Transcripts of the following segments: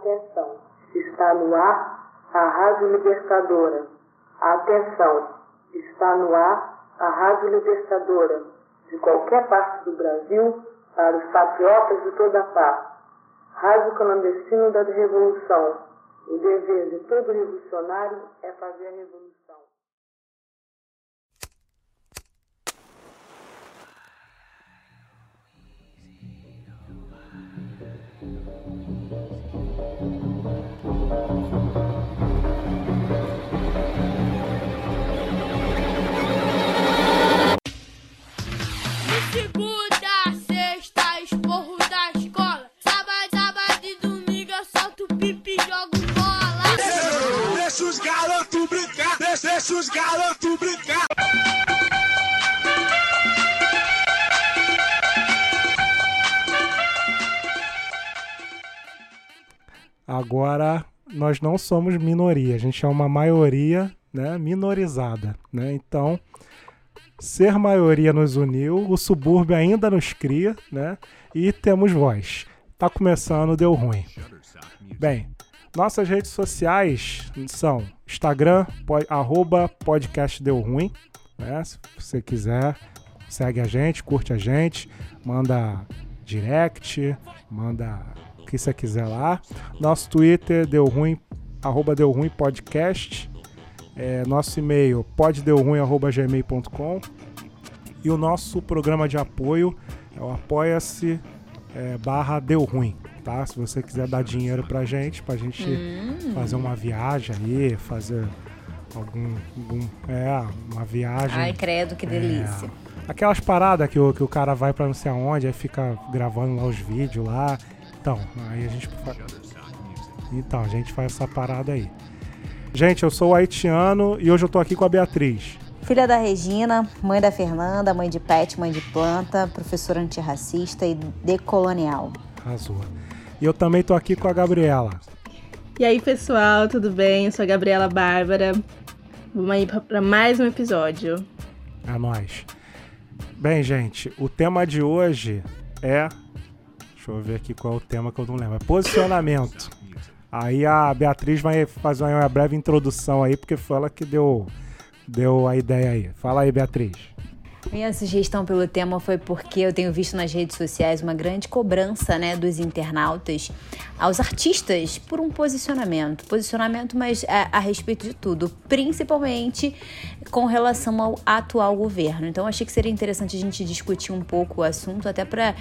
Atenção, está no ar a Rádio Libertadora. Atenção, está no ar a Rádio Libertadora. De qualquer parte do Brasil, para os patriotas de toda parte. Rádio Clandestino da Revolução. O dever de todo revolucionário é fazer a revolução. Deixa os garotos brincar. Agora nós não somos minoria, a gente é uma maioria, né, minorizada, né? Então, ser maioria nos uniu, o subúrbio ainda nos cria, né? E temos voz. Tá começando, deu ruim. Bem, nossas redes sociais são Instagram, pod, arroba podcast deu ruim. Né? Se você quiser, segue a gente, curte a gente, manda direct, manda o que você quiser lá. Nosso Twitter deu ruim, arroba deu ruim podcast. É, nosso e-mail poddeuruim.gmail.com e o nosso programa de apoio é o apoia-se é, barra deu ruim tá? Se você quiser dar dinheiro pra gente, pra gente hum. fazer uma viagem aí, fazer algum, algum. É, uma viagem. Ai, credo, que delícia. É, aquelas paradas que o, que o cara vai pra não sei aonde, aí fica gravando lá os vídeos lá. Então, aí a gente. Então, a gente faz essa parada aí. Gente, eu sou o haitiano e hoje eu tô aqui com a Beatriz. Filha da Regina, mãe da Fernanda, mãe de pet, mãe de planta, professora antirracista e decolonial. Arrasou. E eu também tô aqui com a Gabriela. E aí, pessoal, tudo bem? Eu sou a Gabriela Bárbara. Vamos aí para mais um episódio. É nóis. Bem, gente, o tema de hoje é. Deixa eu ver aqui qual é o tema que eu não lembro. É posicionamento. Aí a Beatriz vai fazer uma breve introdução aí, porque foi ela que deu, deu a ideia aí. Fala aí, Beatriz. Minha sugestão pelo tema foi porque eu tenho visto nas redes sociais uma grande cobrança né, dos internautas aos artistas por um posicionamento. Posicionamento, mas a, a respeito de tudo, principalmente com relação ao atual governo. Então, achei que seria interessante a gente discutir um pouco o assunto, até para.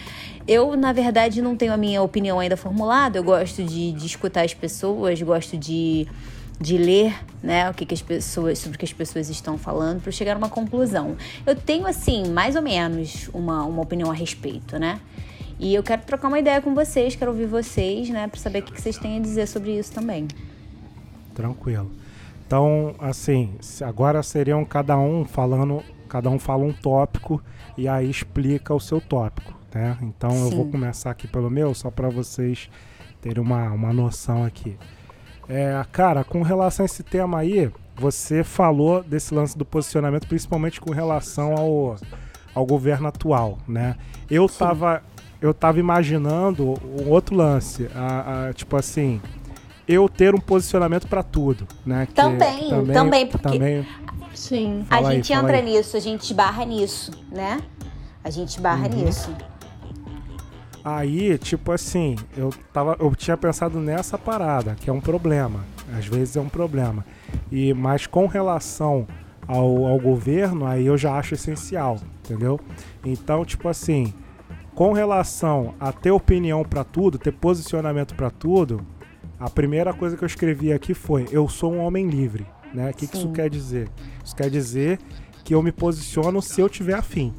Eu, na verdade, não tenho a minha opinião ainda formulada, eu gosto de, de escutar as pessoas, gosto de de ler, né, o que, que as pessoas, sobre o que as pessoas estão falando para chegar a uma conclusão. Eu tenho assim, mais ou menos uma, uma opinião a respeito, né? E eu quero trocar uma ideia com vocês, quero ouvir vocês, né, para saber o que, que vocês têm a dizer sobre isso também. Tranquilo. Então, assim, agora seriam cada um falando, cada um fala um tópico e aí explica o seu tópico, né? Então Sim. eu vou começar aqui pelo meu, só para vocês terem uma, uma noção aqui. É, cara, com relação a esse tema aí, você falou desse lance do posicionamento, principalmente com relação ao, ao governo atual, né? Eu tava, eu tava imaginando um outro lance, a, a, tipo assim, eu ter um posicionamento para tudo, né? Que, também, também, também, porque também... Sim. a gente entra aí. nisso, a gente barra nisso, né? A gente barra uhum. nisso. Aí, tipo assim, eu, tava, eu tinha pensado nessa parada, que é um problema. Às vezes é um problema. E, mas com relação ao, ao governo, aí eu já acho essencial, entendeu? Então, tipo assim, com relação a ter opinião para tudo, ter posicionamento para tudo, a primeira coisa que eu escrevi aqui foi: eu sou um homem livre. Né? O que, que isso quer dizer? Isso quer dizer que eu me posiciono se eu tiver afim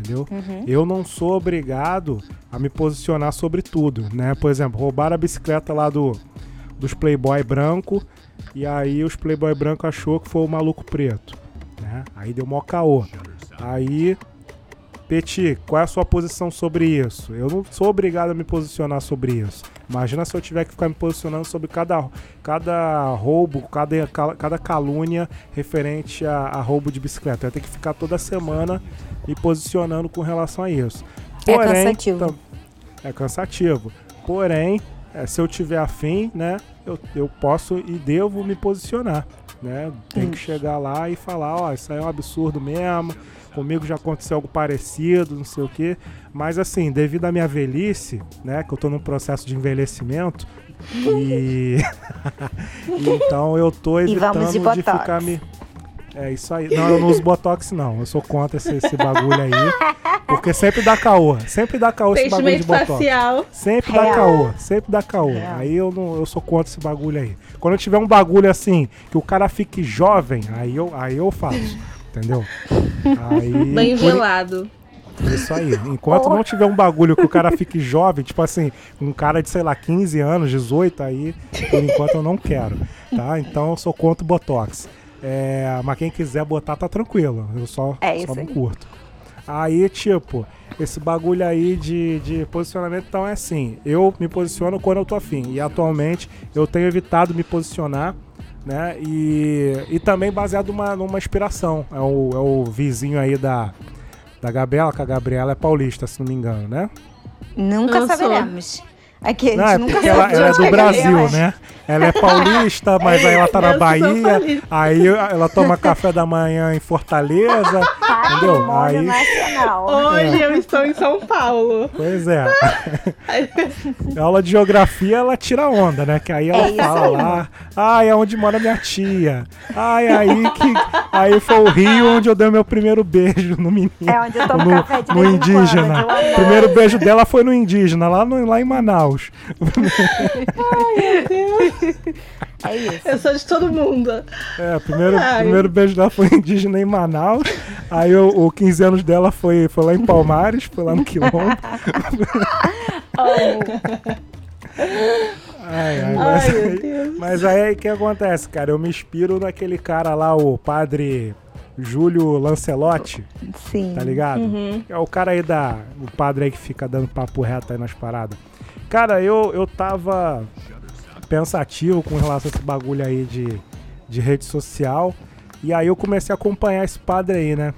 entendeu? Uhum. Eu não sou obrigado a me posicionar sobre tudo, né? Por exemplo, roubaram a bicicleta lá do, dos Playboy branco e aí os Playboy branco achou que foi o maluco preto, né? Aí deu mó caô. Aí Peti, qual é a sua posição sobre isso? Eu não sou obrigado a me posicionar sobre isso. Imagina se eu tiver que ficar me posicionando sobre cada, cada roubo, cada, cada calúnia referente a, a roubo de bicicleta. Eu tenho que ficar toda semana me posicionando com relação a isso. É Porém, é cansativo. É cansativo. Porém, é, se eu tiver afim, né, eu, eu posso e devo me posicionar, né? Tem que chegar lá e falar, ó, isso aí é um absurdo mesmo, comigo já aconteceu algo parecido, não sei o quê. Mas assim, devido à minha velhice, né, que eu tô num processo de envelhecimento, e então eu tô evitando de, de ficar me é isso aí. Não, eu não uso Botox, não. Eu sou contra esse, esse bagulho aí. Porque sempre dá caô. Sempre dá caô esse bagulho de Botox. facial. Sempre dá caô. Sempre dá caô. Aí eu, não, eu sou contra esse bagulho aí. Quando eu tiver um bagulho assim, que o cara fique jovem, aí eu, aí eu faço. Entendeu? Aí, Bem por... gelado. Isso aí. Enquanto oh. não tiver um bagulho que o cara fique jovem, tipo assim, um cara de, sei lá, 15 anos, 18, aí, por enquanto eu não quero. Tá? Então eu sou contra o Botox. É, mas quem quiser botar tá tranquilo. Eu só, é só não curto. Aí, tipo, esse bagulho aí de, de posicionamento, então é assim. Eu me posiciono quando eu tô afim. E atualmente eu tenho evitado me posicionar, né? E, e também baseado numa, numa inspiração. É o, é o vizinho aí da, da Gabriela, que a Gabriela é paulista, se não me engano, né? Nunca saberemos. Aqui, não, é porque ela, ela é do Brasil, né? Ela é paulista, mas aí ela tá na Bahia. Aí ela toma café da manhã em Fortaleza. entendeu? Aí. Hoje é. eu estou em São Paulo. Pois é. aula de geografia, ela tira onda, né? Que aí ela é fala aí. lá. Ai, é onde mora minha tia. Ai, aí que. Aí foi o Rio onde eu dei meu primeiro beijo no menino. É onde eu tomo no, café de no indígena. O primeiro beijo dela foi no indígena, lá, no, lá em Manaus. Ai, meu Deus. É isso. Eu sou de todo mundo. É, primeiro, primeiro beijo dela foi indígena em Manaus. Aí o, o 15 anos dela foi, foi lá em Palmares, foi lá no Quilombo. Ai, ai, mas, ai, aí, mas aí o que acontece, cara? Eu me inspiro naquele cara lá, o padre Júlio Lancelotti. Sim. Tá ligado? Uhum. É o cara aí da. O padre aí que fica dando papo reto aí nas paradas. Cara, eu, eu tava pensativo com relação a esse bagulho aí de, de rede social. E aí eu comecei a acompanhar esse padre aí, né?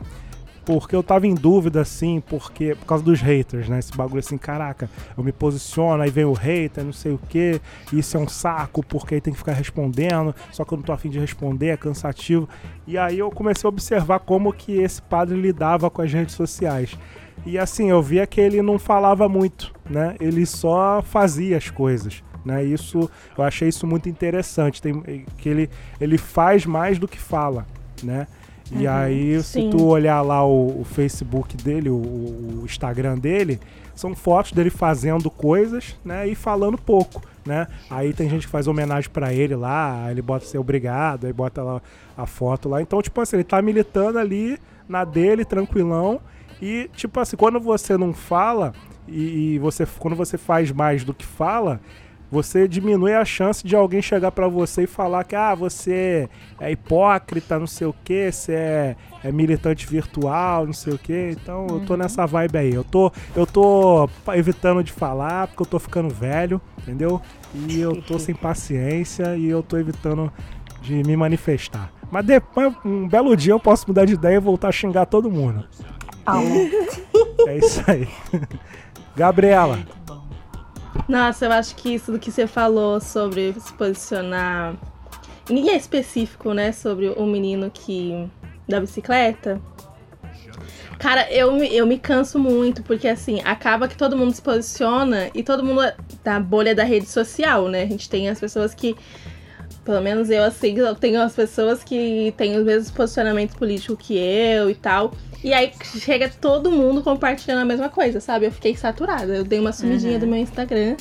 Porque eu tava em dúvida, assim, porque por causa dos haters, né? Esse bagulho assim, caraca, eu me posiciono, aí vem o hater, não sei o que, isso é um saco, porque aí tem que ficar respondendo, só que eu não tô afim de responder, é cansativo. E aí eu comecei a observar como que esse padre lidava com as redes sociais. E assim, eu via que ele não falava muito, né? Ele só fazia as coisas. Né? Isso eu achei isso muito interessante, tem, que ele, ele faz mais do que fala, né? E uhum, aí, sim. se tu olhar lá o, o Facebook dele, o, o, Instagram dele, são fotos dele fazendo coisas, né? E falando pouco, né? Aí tem gente que faz homenagem para ele lá, ele bota ser obrigado, aí bota lá a foto lá. Então, tipo assim, ele tá militando ali na dele, tranquilão. E, tipo assim, quando você não fala, e, e você quando você faz mais do que fala, você diminui a chance de alguém chegar para você e falar que ah, você é hipócrita, não sei o que, você é, é, militante virtual, não sei o que. Então eu tô uhum. nessa vibe aí. Eu tô, eu tô evitando de falar porque eu tô ficando velho, entendeu? E eu tô sem paciência e eu tô evitando de me manifestar. Mas depois, um belo dia eu posso mudar de ideia e voltar a xingar todo mundo. É isso aí. Gabriela. Nossa, eu acho que isso do que você falou sobre se posicionar. Ninguém é específico, né? Sobre o menino que. da bicicleta. Cara, eu, eu me canso muito, porque assim, acaba que todo mundo se posiciona e todo mundo é da bolha da rede social, né? A gente tem as pessoas que. Pelo menos eu, assim, tenho as pessoas que têm os mesmos posicionamentos políticos que eu e tal. E aí chega todo mundo compartilhando a mesma coisa, sabe? Eu fiquei saturada. Eu dei uma sumidinha uhum. do meu Instagram.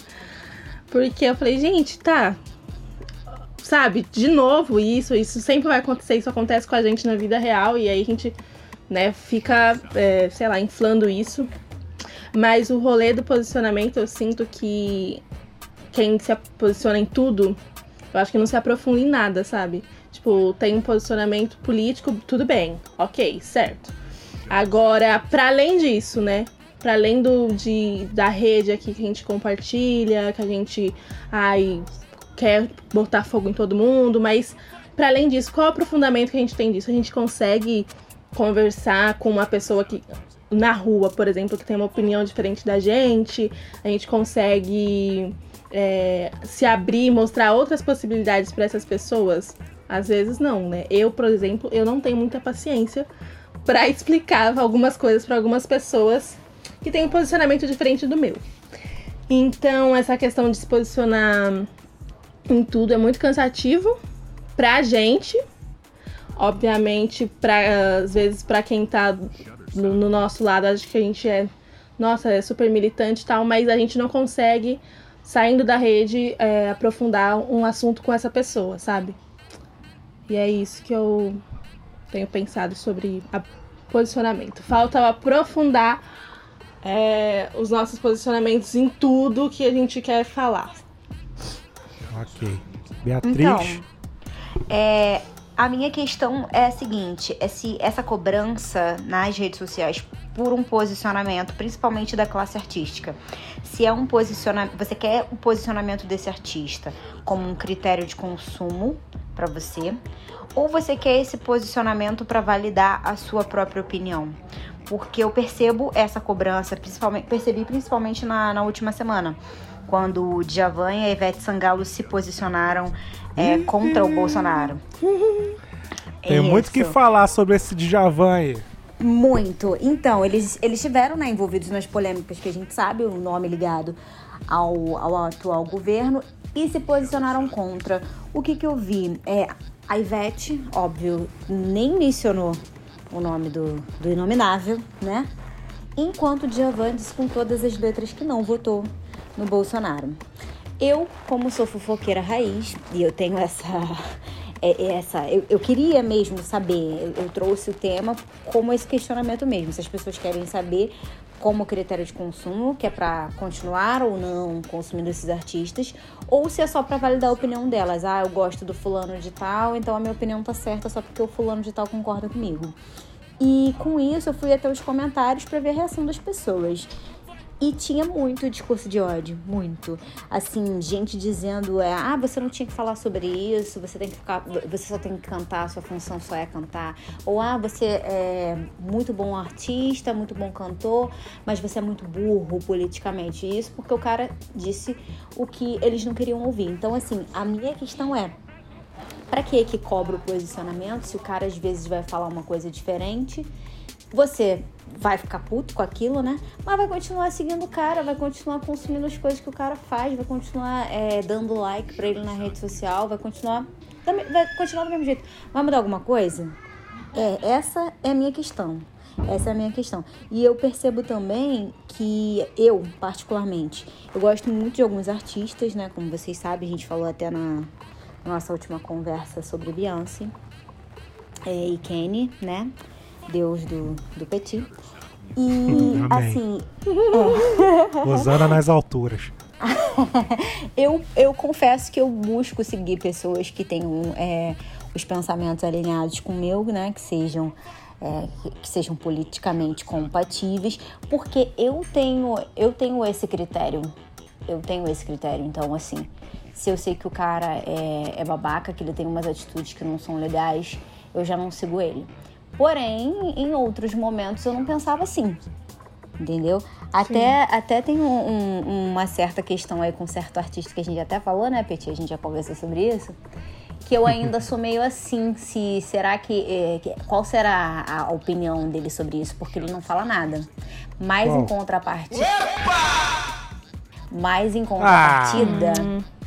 Porque eu falei, gente, tá. Sabe, de novo isso, isso sempre vai acontecer, isso acontece com a gente na vida real, e aí a gente, né, fica, é, sei lá, inflando isso. Mas o rolê do posicionamento, eu sinto que quem se posiciona em tudo, eu acho que não se aprofunda em nada, sabe? Tipo, tem um posicionamento político, tudo bem, ok, certo. Agora, para além disso, né? Para além do, de, da rede aqui que a gente compartilha, que a gente ai, quer botar fogo em todo mundo, mas para além disso, qual é o aprofundamento que a gente tem disso? A gente consegue conversar com uma pessoa que na rua, por exemplo, que tem uma opinião diferente da gente, a gente consegue é, se abrir e mostrar outras possibilidades para essas pessoas? Às vezes não, né? Eu, por exemplo, eu não tenho muita paciência para explicar algumas coisas para algumas pessoas que têm um posicionamento diferente do meu. Então, essa questão de se posicionar em tudo é muito cansativo pra gente. Obviamente, pra, às vezes, para quem tá no, no, nosso lado, acho que a gente é, nossa, é super militante e tal, mas a gente não consegue, saindo da rede, é, aprofundar um assunto com essa pessoa, sabe? E é isso que eu tenho pensado sobre a posicionamento. Falta aprofundar é, os nossos posicionamentos em tudo que a gente quer falar. Ok. Beatriz? Então, é, a minha questão é a seguinte: é se essa cobrança nas redes sociais por um posicionamento, principalmente da classe artística, se é um posicionamento, você quer o posicionamento desse artista como um critério de consumo para você, ou você quer esse posicionamento para validar a sua própria opinião? Porque eu percebo essa cobrança, principalmente, percebi principalmente na, na última semana, quando o Djavan e a Ivete Sangalo se posicionaram é, contra o Bolsonaro. Tem Isso. muito que falar sobre esse Djavan aí. Muito. Então, eles, eles estiveram né, envolvidos nas polêmicas que a gente sabe, o nome ligado ao, ao atual governo, e se posicionaram contra. O que, que eu vi? É, a Ivete, óbvio, nem mencionou o nome do, do inominável, né? Enquanto Djavan disse com todas as letras que não votou no Bolsonaro. Eu, como sou fofoqueira raiz, e eu tenho essa. É, é essa eu, eu queria mesmo saber, eu, eu trouxe o tema como esse questionamento mesmo. Se as pessoas querem saber como critério de consumo, que é para continuar ou não consumindo esses artistas, ou se é só para validar a opinião delas. Ah, eu gosto do fulano de tal, então a minha opinião tá certa só porque o fulano de tal concorda comigo. E com isso eu fui até os comentários para ver a reação das pessoas. E tinha muito discurso de ódio, muito. Assim, gente dizendo, é, ah, você não tinha que falar sobre isso, você tem que ficar, você só tem que cantar, sua função só é cantar. Ou ah, você é muito bom artista, muito bom cantor, mas você é muito burro politicamente. Isso porque o cara disse o que eles não queriam ouvir. Então, assim, a minha questão é, para que que cobra o posicionamento se o cara às vezes vai falar uma coisa diferente? Você vai ficar puto com aquilo, né? Mas vai continuar seguindo o cara, vai continuar consumindo as coisas que o cara faz, vai continuar é, dando like pra ele na rede social, vai continuar. Vai continuar do mesmo jeito. Vai mudar alguma coisa? É, essa é a minha questão. Essa é a minha questão. E eu percebo também que eu, particularmente, eu gosto muito de alguns artistas, né? Como vocês sabem, a gente falou até na nossa última conversa sobre Beyoncé é, e Kenny, né? Deus do, do Petit. E Amém. assim. É. Nas alturas. eu, eu confesso que eu busco seguir pessoas que tenham é, os pensamentos alinhados com o meu, né? Que sejam. É, que sejam politicamente compatíveis, porque eu tenho eu tenho esse critério, eu tenho esse critério. Então, assim, se eu sei que o cara é, é babaca, que ele tem umas atitudes que não são legais, eu já não sigo ele. Porém, em outros momentos eu não pensava assim. Entendeu? Até, até tem um, um, uma certa questão aí com certo artista que a gente até falou, né, Petit? A gente já conversou sobre isso. Que eu ainda sou meio assim, se será que, é, que, qual será a opinião dele sobre isso? Porque ele não fala nada. Mas em contrapartida, mas em contrapartida, ah.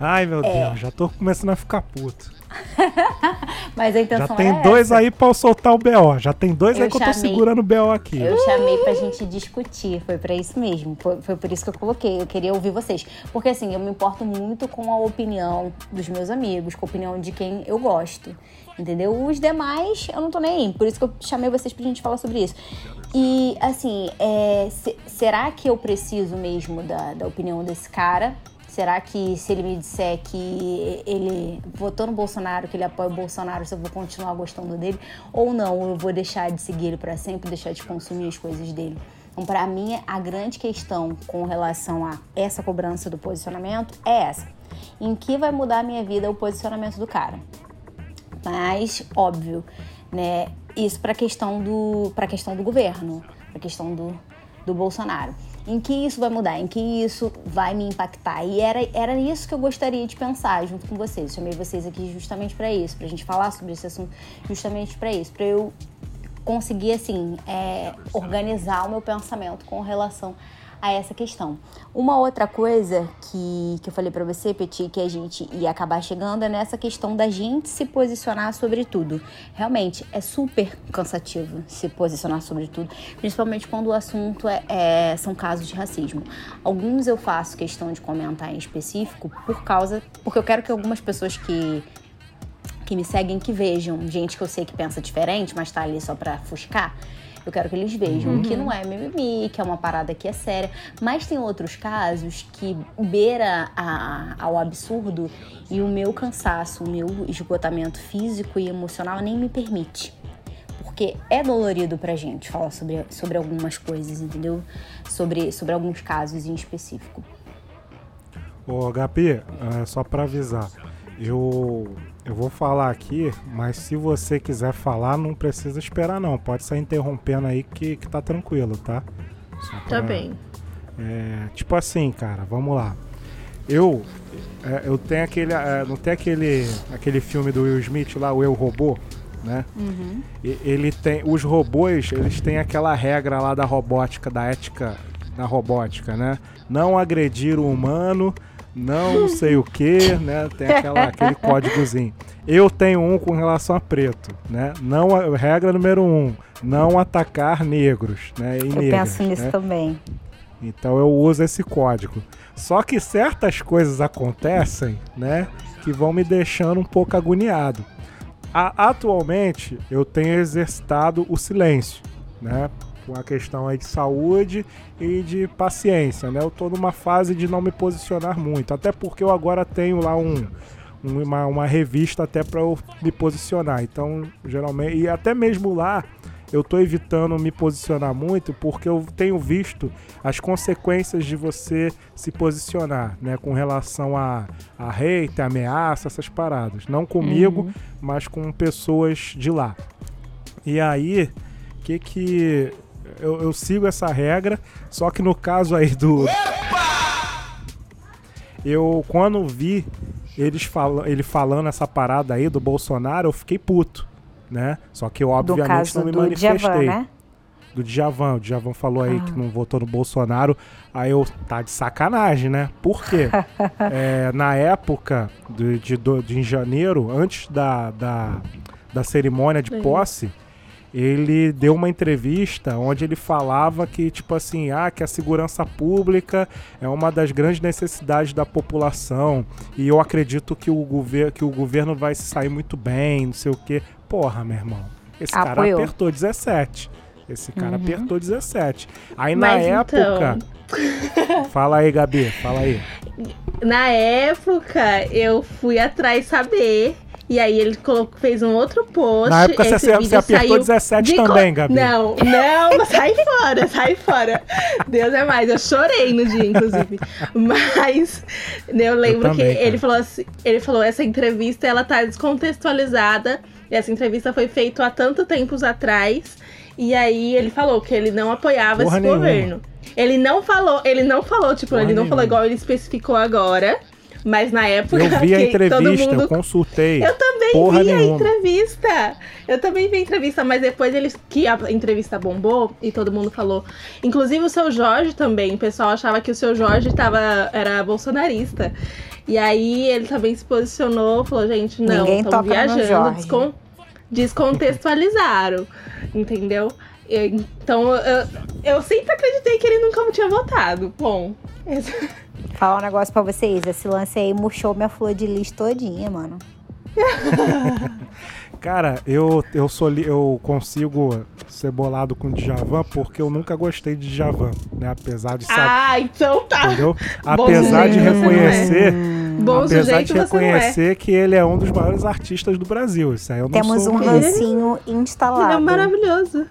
Ai meu é, Deus, já tô começando a ficar puto. Mas a intenção Já tem dois essa. aí pra eu soltar o BO. Já tem dois eu aí que chamei, eu tô segurando o BO aqui. Eu chamei pra gente discutir. Foi pra isso mesmo. Foi, foi por isso que eu coloquei. Eu queria ouvir vocês. Porque assim, eu me importo muito com a opinião dos meus amigos, com a opinião de quem eu gosto. Entendeu? Os demais, eu não tô nem aí. Por isso que eu chamei vocês pra gente falar sobre isso. E, assim, é, se, será que eu preciso mesmo da, da opinião desse cara? Será que se ele me disser que ele votou no Bolsonaro, que ele apoia o Bolsonaro, se eu vou continuar gostando dele ou não? Eu vou deixar de seguir ele para sempre, deixar de consumir as coisas dele? Então, para mim, a grande questão com relação a essa cobrança do posicionamento é essa: em que vai mudar a minha vida o posicionamento do cara? Mas, óbvio, né? Isso para a questão do para questão do governo, para questão do, do Bolsonaro. Em que isso vai mudar, em que isso vai me impactar. E era, era isso que eu gostaria de pensar junto com vocês. Chamei vocês aqui justamente para isso, para a gente falar sobre esse assunto, justamente para isso, para eu conseguir assim é, organizar o meu pensamento com relação essa questão. Uma outra coisa que, que eu falei para você, Petit, que a gente ia acabar chegando é nessa questão da gente se posicionar sobre tudo. Realmente, é super cansativo se posicionar sobre tudo, principalmente quando o assunto é, é, são casos de racismo. Alguns eu faço questão de comentar em específico por causa, porque eu quero que algumas pessoas que que me seguem que vejam, gente que eu sei que pensa diferente, mas tá ali só para fuscar eu quero que eles vejam uhum. que não é mimimi, que é uma parada que é séria. Mas tem outros casos que beira a, ao absurdo e o meu cansaço, o meu esgotamento físico e emocional nem me permite. Porque é dolorido pra gente falar sobre, sobre algumas coisas, entendeu? Sobre, sobre alguns casos em específico. Ô, HP, é, só pra avisar, eu eu vou falar aqui, mas se você quiser falar, não precisa esperar não. Pode sair interrompendo aí que, que tá tranquilo, tá? Pra, tá bem. É, tipo assim, cara, vamos lá. Eu é, eu tenho aquele é, não tem aquele aquele filme do Will Smith lá, o Eu Robô, né? Uhum. E, ele tem os robôs, eles têm aquela regra lá da robótica, da ética da robótica, né? Não agredir o humano não sei o que, né? Tem aquela, aquele códigozinho. Eu tenho um com relação a preto, né? Não, regra número um, não atacar negros, né? E eu negras, penso nisso né? também. Então eu uso esse código. Só que certas coisas acontecem, né? Que vão me deixando um pouco agoniado. A, atualmente eu tenho exercitado o silêncio, né? Com a questão aí de saúde e de paciência, né? Eu tô numa fase de não me posicionar muito, até porque eu agora tenho lá um, uma, uma revista até para eu me posicionar. Então, geralmente, e até mesmo lá eu tô evitando me posicionar muito porque eu tenho visto as consequências de você se posicionar, né, com relação a, a hate, ameaça, essas paradas. Não comigo, uhum. mas com pessoas de lá. E aí, o que que eu, eu, sigo essa regra, só que no caso aí do. Eu, quando vi eles falam, ele falando essa parada aí do Bolsonaro, eu fiquei puto, né? Só que eu, obviamente, não me manifestei. Djavan, né? Do Djavan. O Djavan falou aí ah. que não votou no Bolsonaro. Aí eu, tá de sacanagem, né? Por quê? é, na época de, de, de, de, em janeiro, antes da, da, da cerimônia de posse ele deu uma entrevista onde ele falava que, tipo assim, ah, que a segurança pública é uma das grandes necessidades da população e eu acredito que o, gover que o governo vai se sair muito bem, não sei o quê. Porra, meu irmão, esse Apoiou. cara apertou 17. Esse cara uhum. apertou 17. Aí Mas na época. Então... fala aí, Gabi, fala aí. Na época, eu fui atrás saber e aí ele colocou, fez um outro post. Na época você, você apertou 17 também, Gabi. Não, não, sai fora, sai fora. Deus é mais. Eu chorei no dia, inclusive. Mas eu lembro eu também, que ele falou assim, ele falou, essa entrevista ela tá descontextualizada. E essa entrevista foi feita há tanto tempos atrás. E aí ele falou que ele não apoiava Porra esse nenhuma. governo. Ele não falou, ele não falou, tipo, Porra ele não nenhuma. falou igual ele especificou agora. Mas na época. Eu vi a entrevista, mundo... eu consultei. Eu também Porra vi nenhuma. a entrevista. Eu também vi a entrevista, mas depois eles. Que a entrevista bombou e todo mundo falou. Inclusive o seu Jorge também. O pessoal achava que o seu Jorge tava, era bolsonarista. E aí ele também se posicionou, falou, gente, não, estão viajando, descon... descontextualizaram. entendeu? Então eu, eu sempre acreditei que ele nunca tinha votado. Bom. Falar um negócio pra vocês, esse lance aí murchou minha flor de lis todinha, mano. Cara, eu, eu, sou, eu consigo ser bolado com Djavan porque eu nunca gostei de Djavan, né? Apesar de saber. Ah, então tá. Entendeu? Apesar de reconhecer. Bom apesar de reconhecer é. que ele é um dos maiores artistas do Brasil. Isso aí eu não Temos sou um rancinho instalado. Ele é maravilhoso.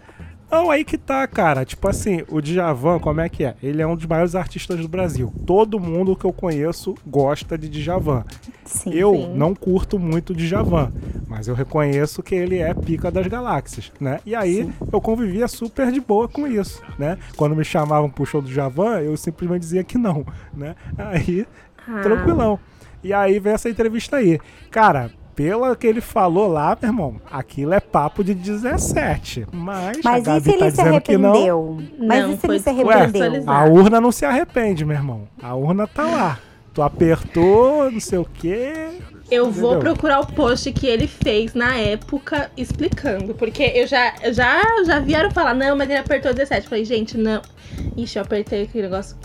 Não, aí que tá, cara. Tipo assim, o Djavan, como é que é? Ele é um dos maiores artistas do Brasil. Todo mundo que eu conheço gosta de Djavan. Sim, eu sim. não curto muito Djavan, Mas eu reconheço que ele é pica das galáxias, né? E aí Sim. eu convivia super de boa com isso, né? Quando me chamavam pro show do Javan, eu simplesmente dizia que não, né? Aí, ah. tranquilão. E aí vem essa entrevista aí. Cara, pelo que ele falou lá, meu irmão, aquilo é papo de 17. Mas, mas a Gabi tá dizendo que não. Mas não, e se ele se arrependeu? Ué, a urna não se arrepende, meu irmão. A urna tá lá. Tu apertou, não sei o quê. Eu Entendeu? vou procurar o post que ele fez na época explicando. Porque eu já, já, já vieram falar, não, mas ele apertou 17. Eu falei, gente, não. Ixi, eu apertei aquele negócio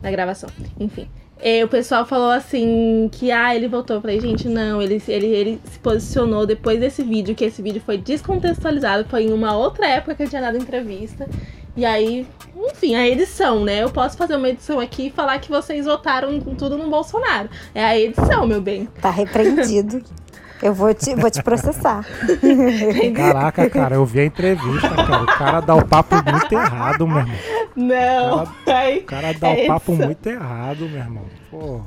na gravação. Enfim. E o pessoal falou assim que ah, ele voltou. Eu falei, gente, não, ele, ele, ele se posicionou depois desse vídeo, que esse vídeo foi descontextualizado, foi em uma outra época que eu tinha dado entrevista. E aí, enfim, a edição, né? Eu posso fazer uma edição aqui e falar que vocês votaram tudo no Bolsonaro. É a edição, meu bem. Tá repreendido. Eu vou te, vou te processar. Caraca, cara, eu vi a entrevista, cara. O cara dá o papo muito errado, meu irmão. Não. O cara, o cara dá é o papo isso. muito errado, meu irmão. Pô.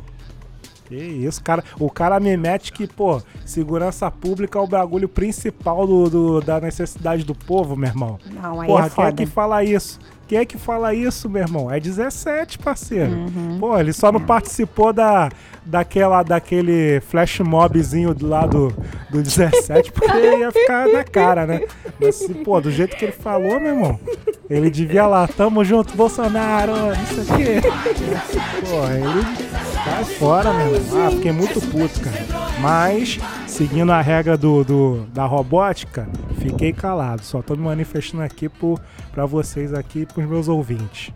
Que isso, cara. O cara me mete que, pô, segurança pública é o bagulho principal do, do da necessidade do povo, meu irmão. Não, aí Porra, é foda. quem é que fala isso? Quem é que fala isso, meu irmão? É 17, parceiro. Uhum. Pô, ele só não participou da, daquela, daquele flash mobzinho do lado do 17, porque ia ficar na cara, né? Mas, pô, do jeito que ele falou, meu irmão, ele devia lá, tamo junto, Bolsonaro, isso aqui. Pô, ele Sai fora, meu irmão. Ah, fiquei muito puto, cara. Mas, seguindo a regra do, do, da robótica, fiquei calado. Só tô me manifestando aqui por, pra vocês aqui, pros meus ouvintes.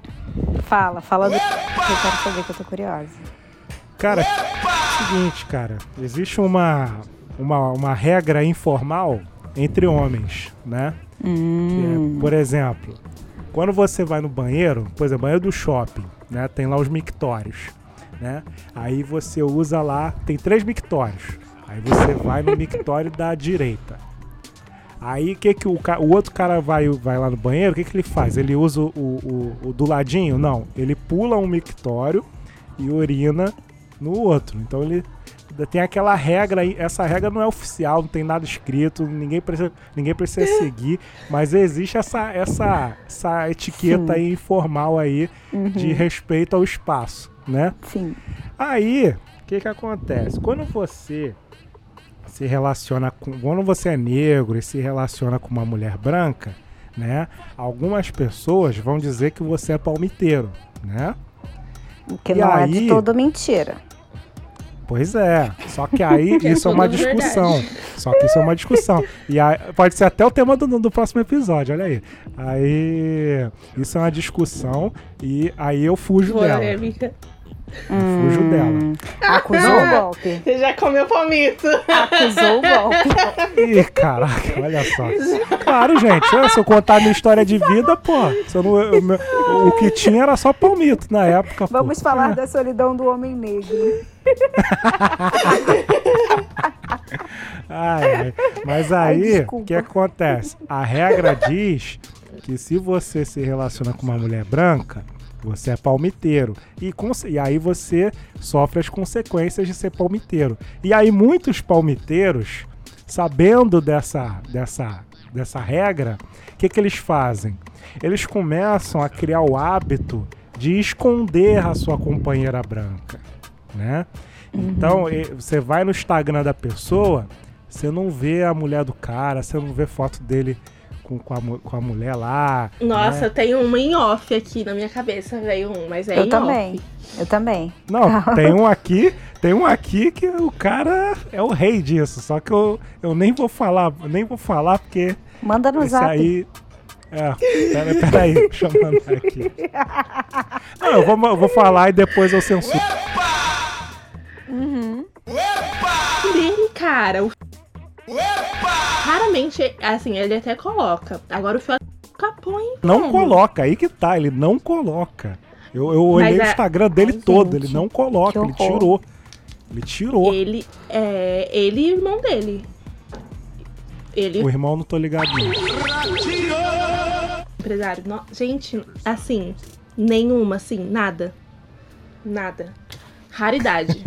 Fala, fala do que eu quero saber, que eu tô curiosa. Cara, o seguinte, cara. Existe uma, uma, uma regra informal entre homens, né? Hum. É, por exemplo, quando você vai no banheiro, por exemplo, banheiro do shopping, né? Tem lá os mictórios né? Aí você usa lá, tem três mictórios. Aí você vai no mictório da direita. Aí que que o, o outro cara vai, vai lá no banheiro, o que, que ele faz? Ele usa o, o, o do ladinho? Não, ele pula um mictório e urina no outro. Então ele tem aquela regra aí, essa regra não é oficial, não tem nada escrito, ninguém precisa, ninguém precisa seguir, mas existe essa, essa, essa etiqueta aí informal aí uhum. de respeito ao espaço né? Sim. Aí, o que que acontece? Quando você se relaciona com, quando você é negro e se relaciona com uma mulher branca, né? Algumas pessoas vão dizer que você é palmiteiro, né? O que e não aí, é de toda mentira. Pois é, só que aí isso é uma discussão. Verdade. Só que isso é uma discussão. E aí, pode ser até o tema do, do próximo episódio, olha aí. Aí isso é uma discussão e aí eu fujo Boa, dela. Hum, fujo dela. Acusou o golpe. Você já comeu palmito. Acusou o golpe. Ih, caraca, olha só. Claro, gente. Se eu contar a minha história de vida, pô, eu não, eu, o que tinha era só palmito na época. Vamos pô. falar é. da solidão do homem negro. ai, ai. Mas aí, o que acontece? A regra diz que se você se relaciona com uma mulher branca, você é palmiteiro. E, e aí você sofre as consequências de ser palmiteiro. E aí muitos palmiteiros, sabendo dessa, dessa, dessa regra, o que, que eles fazem? Eles começam a criar o hábito de esconder a sua companheira branca, né? Uhum. Então, você vai no Instagram da pessoa, você não vê a mulher do cara, você não vê foto dele com, com, a, com a mulher lá. Nossa, né? tem uma em off aqui na minha cabeça, veio um, mas é Eu em também. Off. Eu também. Não, tem um aqui, tem um aqui que o cara é o rei disso, só que eu, eu nem vou falar, nem vou falar porque Manda no zap. aí é, pera, pera aí, deixa eu mandar aqui. Não, eu vou, eu vou falar e depois eu censuro. Uhum. Dele, cara, o Raramente, assim, ele até coloca. Agora o Fio põe. Não coloca, aí que tá, ele não coloca. Eu, eu olhei o Instagram dele Ai, todo, gente, ele não coloca, ele tirou. Ele tirou. Ele é. Ele e o irmão dele. Ele... O irmão não tô ligado. Empresário. No... Gente, assim, nenhuma, assim, nada. Nada. Raridade.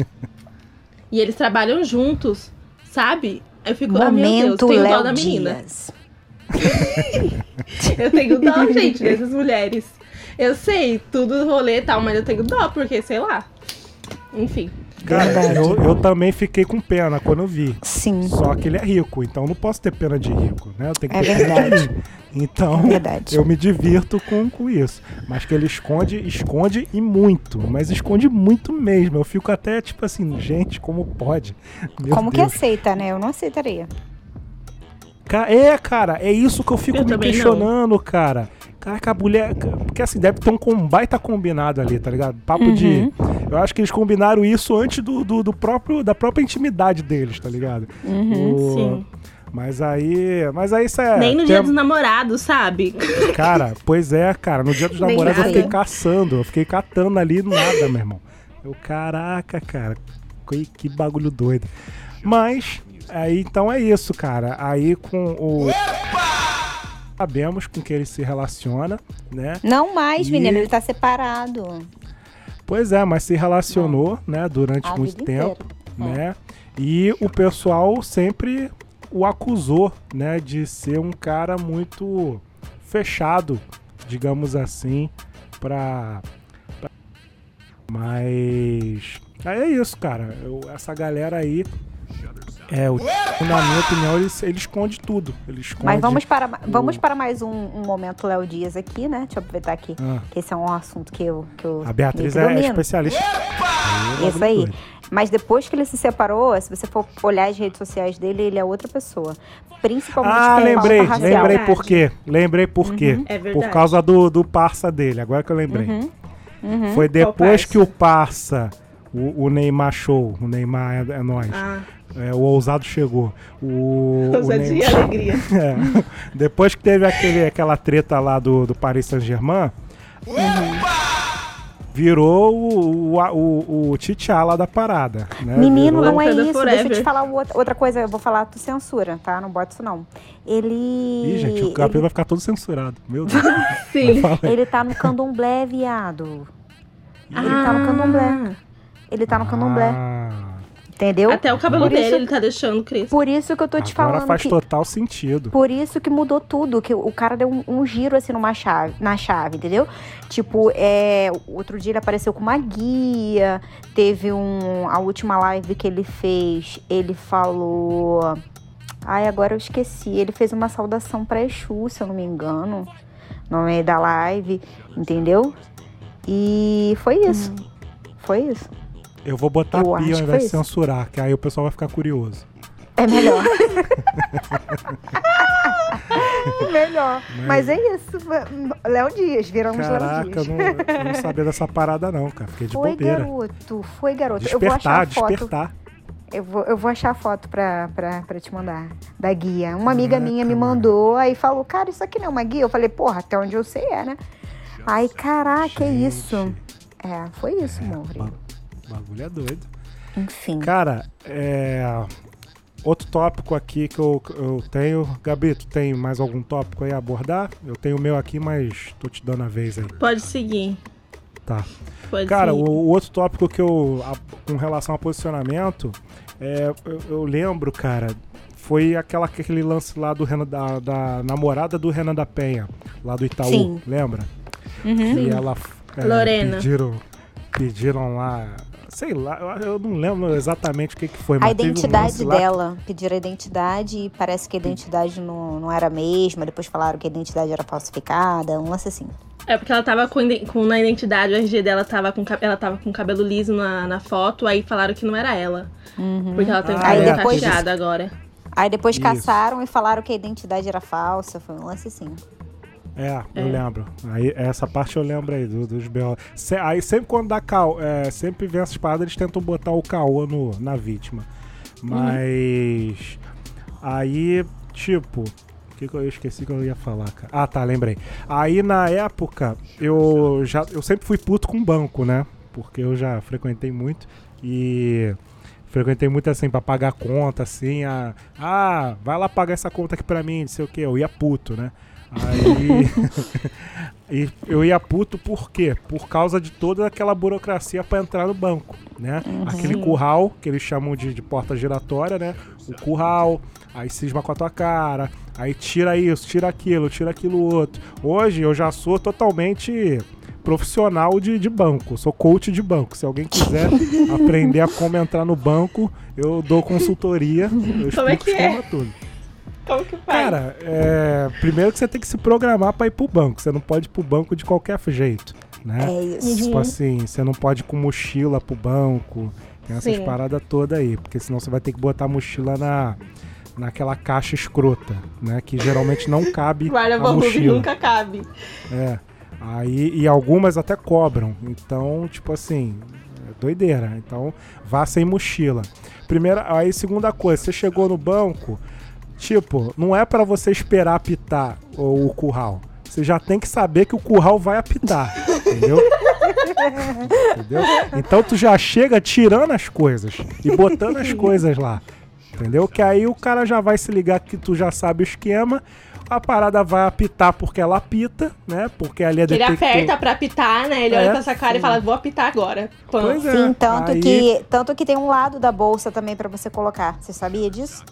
e eles trabalham juntos, sabe? Eu fico, ah, Deus, Momento tenho dó Léo da menina. Eu tenho dó, gente, dessas mulheres. Eu sei, tudo rolê e tal, mas eu tenho dó, porque, sei lá. Enfim. Cara, Verdade. eu, eu também fiquei com pena quando eu vi. Sim. Só que ele é rico, então eu não posso ter pena de rico, né? Eu tenho que É ter pena de verdade. mim. Então, verdade. eu me divirto com, com isso. Mas que ele esconde, esconde e muito. Mas esconde muito mesmo. Eu fico até tipo assim, gente, como pode? Meu Como que Deus. aceita, né? Eu não aceitaria. É, cara, é isso que eu fico Eu me também não. questionando, cara. Caraca, a mulher. Porque assim, deve ter um com- baita combinado ali, tá ligado? Papo de. Uhum. Eu acho que eles combinaram isso antes do, do, do próprio, da própria intimidade deles, tá ligado? Uhum. O- Sim. Mas aí. Mas aí isso é. Nem no tem- dia dos namorados, sabe? Cara, pois é, cara. No dia dos Nem namorados eu fiquei caçando. Eu fiquei catando ali nada, meu irmão. Eu, caraca, cara. Que, que bagulho doido. Mas, aí então é isso, cara. Aí com o. Sabemos com que ele se relaciona, né? Não mais, E- menino, ele tá separado. Pois é, mas se relacionou, né, durante A muito tempo, inteira. né? E o pessoal sempre o acusou, né, de ser um cara muito fechado, digamos assim, pra, pra- mas aí é isso, cara. Eu- essa galera aí é, o, na minha opinião, ele, ele esconde tudo. Ele esconde. Mas vamos para, vamos para mais um, um momento Léo Dias aqui, né? Deixa eu aproveitar aqui, Ah, que esse é um assunto que eu, que eu a Beatriz é domino. especialista. Isso aí. Mas depois que ele se separou, se você for olhar as redes sociais dele, ele é outra pessoa. Principalmente Ah, lembrei, lembrei por quê. Lembrei por quê. É Por causa do, do parça dele, agora que eu lembrei. Uhum. Uhum. Foi depois que o parça, o, o Neymar show, o Neymar é, é nós, Ah, é, o ousado chegou. O, o ousadia e Neymar- alegria. É. Depois que teve aquele, aquela treta lá do, do Paris Saint-Germain, virou o, o, o, o Tchá lá da parada. Né? Menino, Virou- não é isso. Deixa eu te falar outra, outra coisa. Eu vou falar, tu censura, tá? Não bota isso não. Ele. Ih, gente, o Gabriel vai ficar todo censurado. Meu Deus. Sim. Ele, ele tá no candomblé, viado. Ele tá no candomblé. Ele tá no candomblé. Entendeu? Até o cabelo Por isso- dele ele tá deixando crespo. Por isso que eu tô te agora falando faz que. total sentido. Por isso que mudou tudo, que o cara deu um, um giro assim numa chave, na chave, entendeu? Tipo, é, outro dia ele apareceu com uma guia, teve um a última live que ele fez, ele falou, ai agora eu esqueci, ele fez uma saudação pra Exu, se eu não me engano, no meio da live, entendeu? E foi isso. Foi isso. Eu vou botar Eu pi ao invés foi de isso. censurar, que aí o pessoal vai ficar curioso. É melhor. melhor. Mas é isso. Léo Dias, viramos Léo Caraca, Dias. não, eu não sabia dessa parada não, cara. Fiquei de Foi, bobeira. garoto. Foi, garoto. eu vou Despertar, despertar. Eu vou, eu vou achar a foto pra, pra, pra te mandar. Da guia. Uma amiga Caraca, minha me mandou, aí falou, cara, isso aqui não é uma guia? Eu falei, porra, até onde eu sei é, né? Aí, caraca, é isso. É, foi isso, ba- filho. bagulho é doido. Enfim. Cara, é. Outro tópico aqui que eu, eu tenho. Gabi, tu tem mais algum tópico aí a abordar? Eu tenho o meu aqui, mas tô te dando a vez aí. Pode seguir. Tá. Pode Cara, seguir. o, o outro tópico que eu. a- com relação a posicionamento, é, eu, eu lembro, cara, foi aquela, aquele lance lá do Renan, da, da namorada do Renan da Penha, lá do Itaú, Sim. lembra? Uhum. E ela. é, Lorena. Pediram, pediram lá. Sei lá, eu, eu não lembro exatamente o que, que foi, A mas teve um identidade lá- dela, pediram a identidade e parece que a identidade não, não era a mesma. Depois falaram que a identidade era falsificada, um lance assim. É porque ela tava com, com- na identidade, o RG dela tava com, ela tava com cabelo liso na, na foto, aí falaram que não era ela. Uhum. Porque ela tem o Ah, cabelo é, depois- cacheado agora. Aí depois Isso. caçaram e falaram que a identidade era falsa. Foi um lance assim. É, eu É. lembro. Aí, essa parte eu lembro aí do- dos B.O. Se- aí sempre quando dá caô, é, sempre vem essas paradas, eles tentam botar o caô no, na vítima. Mas. Aí, tipo. O que, que eu esqueci que eu ia falar, cara? Ah, tá, lembrei. Aí na época, eu já. Eu sempre fui puto com banco, né? Porque eu já frequentei muito. E. Frequentei muito assim pra pagar conta, assim. A, ah, vai lá pagar essa conta aqui pra mim, não sei o que. Eu ia puto, né? Aí. e eu ia puto por quê? Por causa de toda aquela burocracia para entrar no banco, né? Aquele curral, que eles chamam de, de porta giratória, né? O curral, aí cisma com a tua cara, aí tira isso, tira aquilo, tira aquilo outro. Hoje eu já sou totalmente profissional de, de banco, sou coach de banco. Se alguém quiser aprender a como entrar no banco, eu dou consultoria, eu Como é explico que é? tudo. Como que faz? Cara, é, primeiro que você tem que se programar pra ir pro banco. Você não pode ir pro banco de qualquer jeito, né? É isso. Tipo assim, você não pode ir com mochila pro banco. Tem essas Sim. paradas todas aí. Porque senão você vai ter que botar a mochila na, naquela caixa escrota, né? Que geralmente não cabe a Guarda-volume mochila. nunca cabe. É. Aí, e algumas até cobram. Então, tipo assim, é doideira. Então, vá sem mochila. Primeira, aí segunda coisa, você chegou no banco, tipo, não é pra você esperar apitar o, o curral. Você já tem que saber que o curral vai apitar, entendeu? entendeu? Então tu já chega tirando as coisas e botando as coisas lá. Entendeu? Que aí o cara já vai se ligar que tu já sabe o esquema. A parada vai apitar porque ela apita, né? Porque ali é Que ele detector. aperta pra apitar, né? Ele É, olha pra essa cara sim. e fala, vou apitar agora. Pois é. Sim, tanto, aí- que, tanto que tem um lado da bolsa também pra você colocar. Você sabia disso?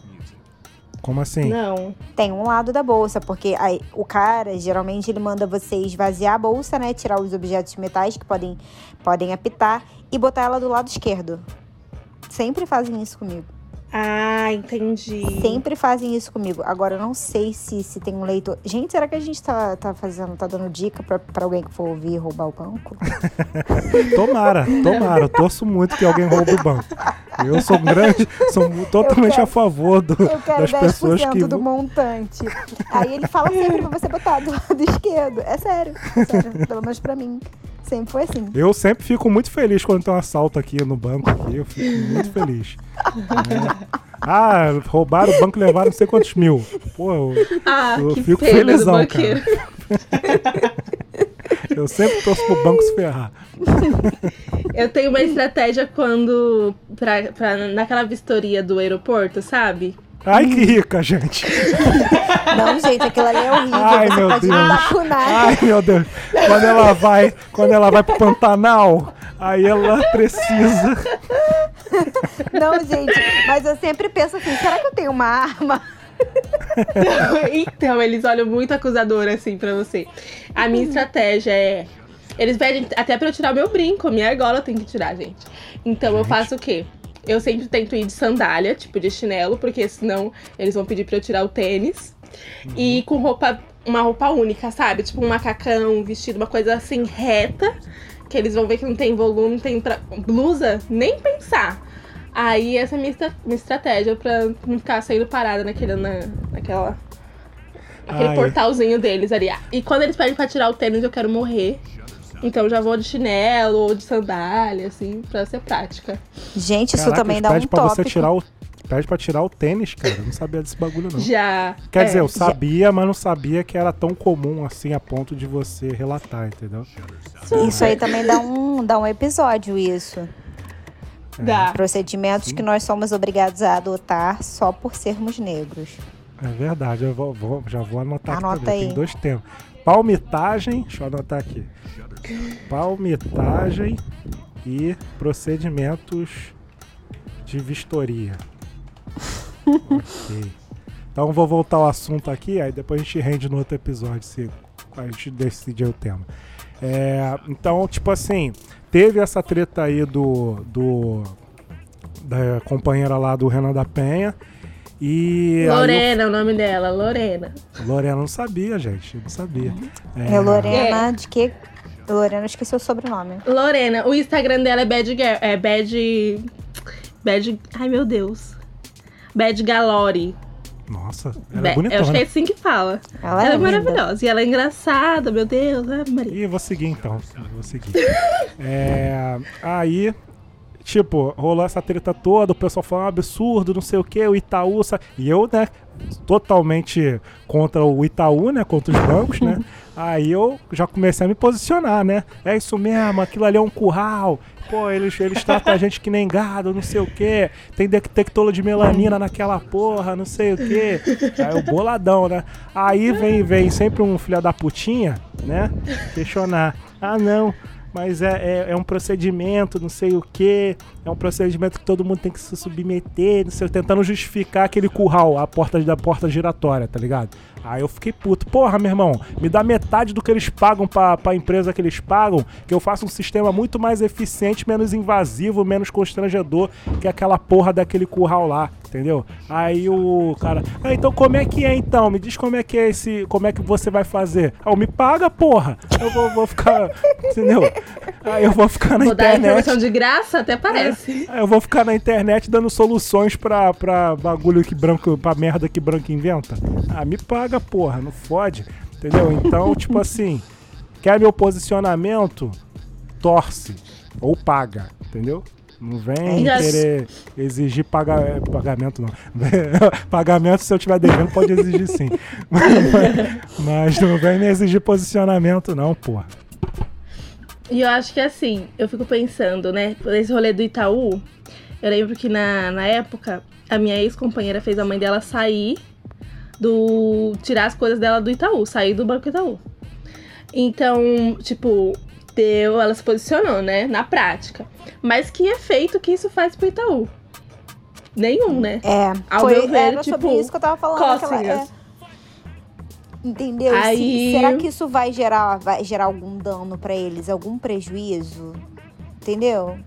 Como assim? Não. Tem um lado da bolsa, porque aí, o cara, geralmente, ele manda você esvaziar a bolsa, né? Tirar os objetos metais que podem, podem apitar e botar ela do lado esquerdo. Sempre fazem isso comigo. Ah, entendi. Sempre fazem isso comigo. Agora, eu não sei se, se tem um leitor. Gente, será que a gente tá, tá fazendo, tá dando dica pra, pra alguém que for ouvir e roubar o banco? Tomara, tomara. Eu torço muito que alguém roube o banco. Eu sou um grande, sou totalmente quero- a favor do, Eu quero das pessoas 10% que. do montante. Aí ele fala sempre pra você botar do lado esquerdo. É sério, é sério. Pelo menos pra mim. Sempre foi assim. Eu sempre fico muito feliz quando tem um assalto aqui no banco aqui. Eu fico muito feliz. É. Ah, roubaram o banco e levaram não sei quantos mil. Pô, eu, Ah, Eu que fico felizão, banqueiro. eu sempre torço pro banco se ferrar. Eu tenho uma estratégia quando. Pra, pra, naquela vistoria do aeroporto, sabe? Ai, que rica, gente. Não, gente, aquilo ali é horrível. Ai, você meu pode Deus. Ai, meu Deus. Quando ela vai, quando ela vai pro Pantanal, aí ela precisa. Não, gente, mas eu sempre penso assim: será que eu tenho uma arma? então, eles olham muito acusador assim pra você. A minha estratégia é. Eles pedem até pra eu tirar meu brinco, minha argola tenho que tirar, gente. Então eu faço o quê? Eu sempre tento ir de sandália, tipo de chinelo, porque senão eles vão pedir pra eu tirar o tênis. E com roupa, uma roupa única, sabe? Tipo um macacão, um vestido, uma coisa assim reta. Que eles vão ver que não tem volume, não tem pra... blusa, nem pensar. Aí essa é a minha, estra- minha estratégia pra não ficar saindo parada naquele, na, naquela. Aquele Ai. portalzinho deles ali. E quando eles pedem pra tirar o tênis, eu quero morrer. Então eu já vou de chinelo ou de sandália, assim, pra ser prática. Gente, isso Caraca, também dá um pra você tirar o Pede pra tirar o tênis, cara. Eu não sabia desse bagulho, não. Já. Quer é, dizer, eu sabia, mas não sabia que era tão comum assim a ponto de você relatar, entendeu? Isso aí também dá um, dá um episódio, isso. Dá. Procedimentos que nós somos obrigados a adotar só por sermos negros. É verdade, eu vou, vou- já vou anotar Anota aqui também. aí. Tem dois temas. Palmitagem, deixa eu anotar aqui. Palmitagem e procedimentos de vistoria. ok. Então vou voltar ao assunto aqui, aí depois a gente rende no outro episódio se a gente decidir o tema. É, então, tipo assim, teve essa treta aí do, do da companheira lá do Renan da Penha. E eu- Lorena é o nome dela, Lorena. Lorena não sabia, gente. Não sabia. É, Lorena, de que. Lorena, esqueci o sobrenome. Lorena, o Instagram dela é Bad Girl. É Bad. Bad. Ai meu Deus. Bad Galore. Nossa, ela é eu acho que é bonitona. assim que fala. Ela, Ela, é, linda. maravilhosa. E ela é engraçada, meu Deus. Ai, Maria. Ih, vou seguir então. Vou seguir. É, aí, tipo, rolou essa treta toda, o pessoal falou um absurdo, não sei o que, o Itaú. E eu, né, totalmente contra o Itaú, né, contra os bancos, né. Aí eu já comecei a me posicionar, né? É isso mesmo, aquilo ali é um curral. Pô, eles, eles tratam a gente que nem gado, não sei o quê. Tem detector de melanina naquela porra, não sei o quê. Aí o boladão, né? Aí vem, vem sempre um filho da putinha, né? Questionar. Ah, não, mas é, é, é, um procedimento, não sei o que, é um procedimento que todo mundo tem que se submeter, não sei, tentando justificar aquele curral, a porta da porta giratória, tá ligado? Aí eu fiquei puto. Porra, meu irmão, me dá metade do que eles pagam pra, pra empresa que eles pagam, que eu faço um sistema muito mais eficiente, menos invasivo, menos constrangedor que aquela porra daquele curral lá, entendeu? Aí o cara, ah, então como é que é então? Me diz como é que é esse, como é que você vai fazer? Ah, me paga, porra. Eu vou, vou ficar, entendeu? Aí eu vou ficar na vou internet. Dar informação de graça, até parece. É, eu vou ficar na internet dando soluções pra, pra bagulho que branco, pra merda que branco inventa. Ah, me paga porra, não fode. Entendeu? Então, tipo assim, quer meu posicionamento? Torce. Ou paga, entendeu? Não vem yes. querer exigir paga, é, pagamento, não. pagamento, se eu tiver devendo, pode exigir sim. mas, mas não vem me exigir posicionamento, não, porra. E eu acho que assim, eu fico pensando, né? Esse rolê do Itaú, eu lembro que na, na época, a minha ex-companheira fez a mãe dela sair do tirar as coisas dela do Itaú, sair do Banco Itaú. Então, tipo, deu, ela se posicionou, né, na prática. Mas que efeito que isso faz pro Itaú? Nenhum, né? É, Ao foi, meu ver, era tipo, sobre isso que eu tava falando. Aquela, é, entendeu? Aí... Se, será que isso vai gerar, vai gerar algum dano para eles, algum prejuízo? Entendeu?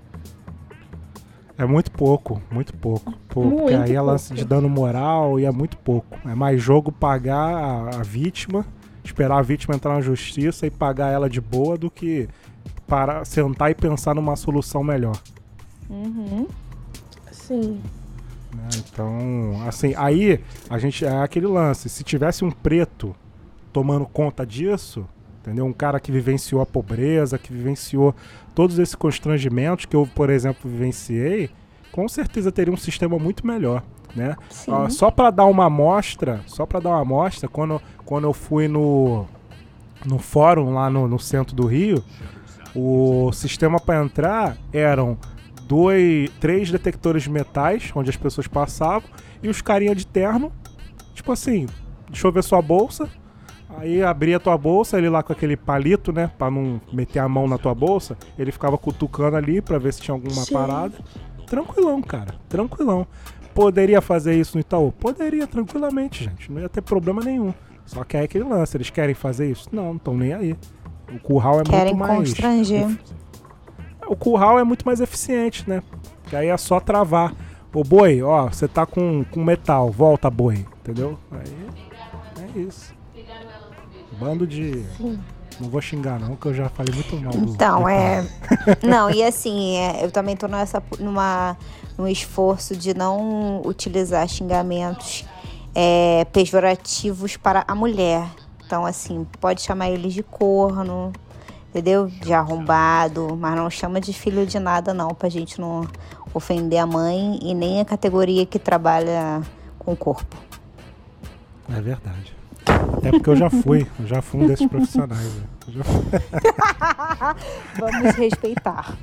É muito pouco, muito pouco. Pô, Muito porque aí é pouco. lance de dano moral e é muito pouco. É mais jogo pagar a, a vítima, esperar a vítima entrar na justiça e pagar ela de boa do que para sentar e pensar numa solução melhor. Uhum. Sim. né? Então, assim, aí a gente é aquele lance. Se tivesse um preto tomando conta disso, entendeu? Um cara que vivenciou a pobreza, que vivenciou todos esses constrangimentos que eu, por exemplo, vivenciei, com certeza teria um sistema muito melhor, né? Sim. Ah, só para dar uma amostra, só para dar uma amostra, quando, quando eu fui no, no fórum lá no, no centro do Rio, o sistema para entrar eram dois, três detectores de metais, onde as pessoas passavam, e os carinha de terno, tipo assim, deixa eu ver sua bolsa, Aí abria a tua bolsa, ele lá com aquele palito, né? Pra não meter a mão na tua bolsa. Ele ficava cutucando ali pra ver se tinha alguma Sim. parada. Tranquilão, cara. Tranquilão. Poderia fazer isso no Itaú? Poderia, tranquilamente, gente. Não ia ter problema nenhum. Só que é aquele lance. Eles querem fazer isso? Não, não estão nem aí. O curral é Querem muito mais. constranger. O curral é muito mais eficiente, né? Que aí é só travar. Ô boi, ó, você tá com, com metal, volta boi, entendeu? Aí é isso. Bando de. Não vou xingar não, que eu já falei muito mal. Então, do é. Não, e assim, é, eu também tô nessa, numa, num esforço de não utilizar xingamentos é, pejorativos para a mulher. Então, assim, pode chamar eles de corno, entendeu? De arrombado, mas não chama de filho de nada, não, pra gente não ofender a mãe e nem a categoria que trabalha com o corpo. É verdade. Até porque eu já fui, eu já fui um desses profissionais. né? Eu já fui. Vamos respeitar.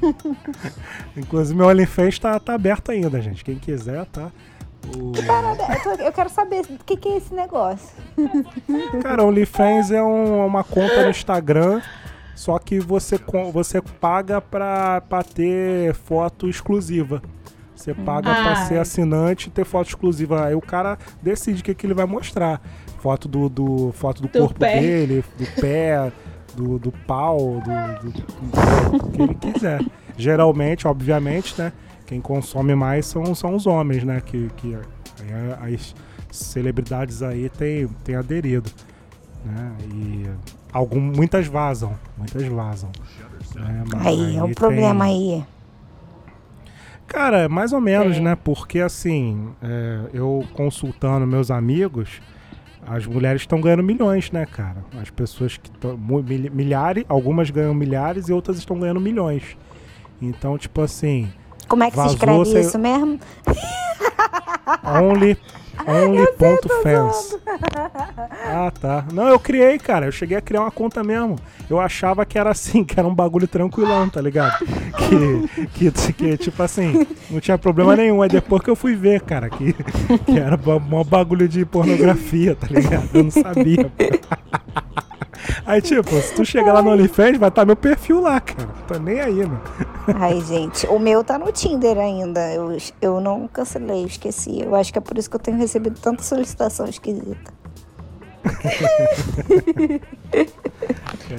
Inclusive, meu OnlyFans tá, tá aberto ainda, gente. Quem quiser, tá. O... Eu, tô- eu quero saber o que, que é esse negócio. Cara, OnlyFans é um- uma conta no Instagram, só que você, você paga pra, pra ter foto exclusiva. Você paga pra Ah. ser assinante e ter foto exclusiva. Aí o cara decide o que, que ele vai mostrar. Foto do, do, foto do, Do corpo pé. dele, do pé, do, do pau, do, do, do que ele quiser. Geralmente, obviamente, né? Quem consome mais são, são os homens, né? Que, que as celebridades aí têm têm aderido. Né? E algum, muitas vazam. Muitas vazam. né? Aí, é o tem- problema aí. Cara, mais ou menos, Sim. né? Porque assim, é, eu consultando meus amigos, as mulheres estão ganhando milhões, né, cara? As pessoas que estão. Milhares, algumas ganham milhares e outras estão ganhando milhões. Então, tipo assim. Como é que Vazou, se escreve você- isso mesmo? Only, only.fans. Ah, tá. Não, eu criei, cara. Eu cheguei a criar uma conta mesmo. Eu achava que era assim, que era um bagulho tranquilão, tá ligado? Que, que, que tipo assim, não tinha problema nenhum. Aí depois que eu fui ver, cara, que, que era mó bagulho de pornografia, tá ligado? Eu não sabia. pô. Aí, tipo, se tu chegar lá no OnlyFans, vai estar meu perfil lá, cara. Tô nem aí, mano. Ai, gente, o meu tá no Tinder ainda. Eu, eu não cancelei, esqueci. Eu acho que é por isso que eu tenho recebido tanta solicitação esquisita.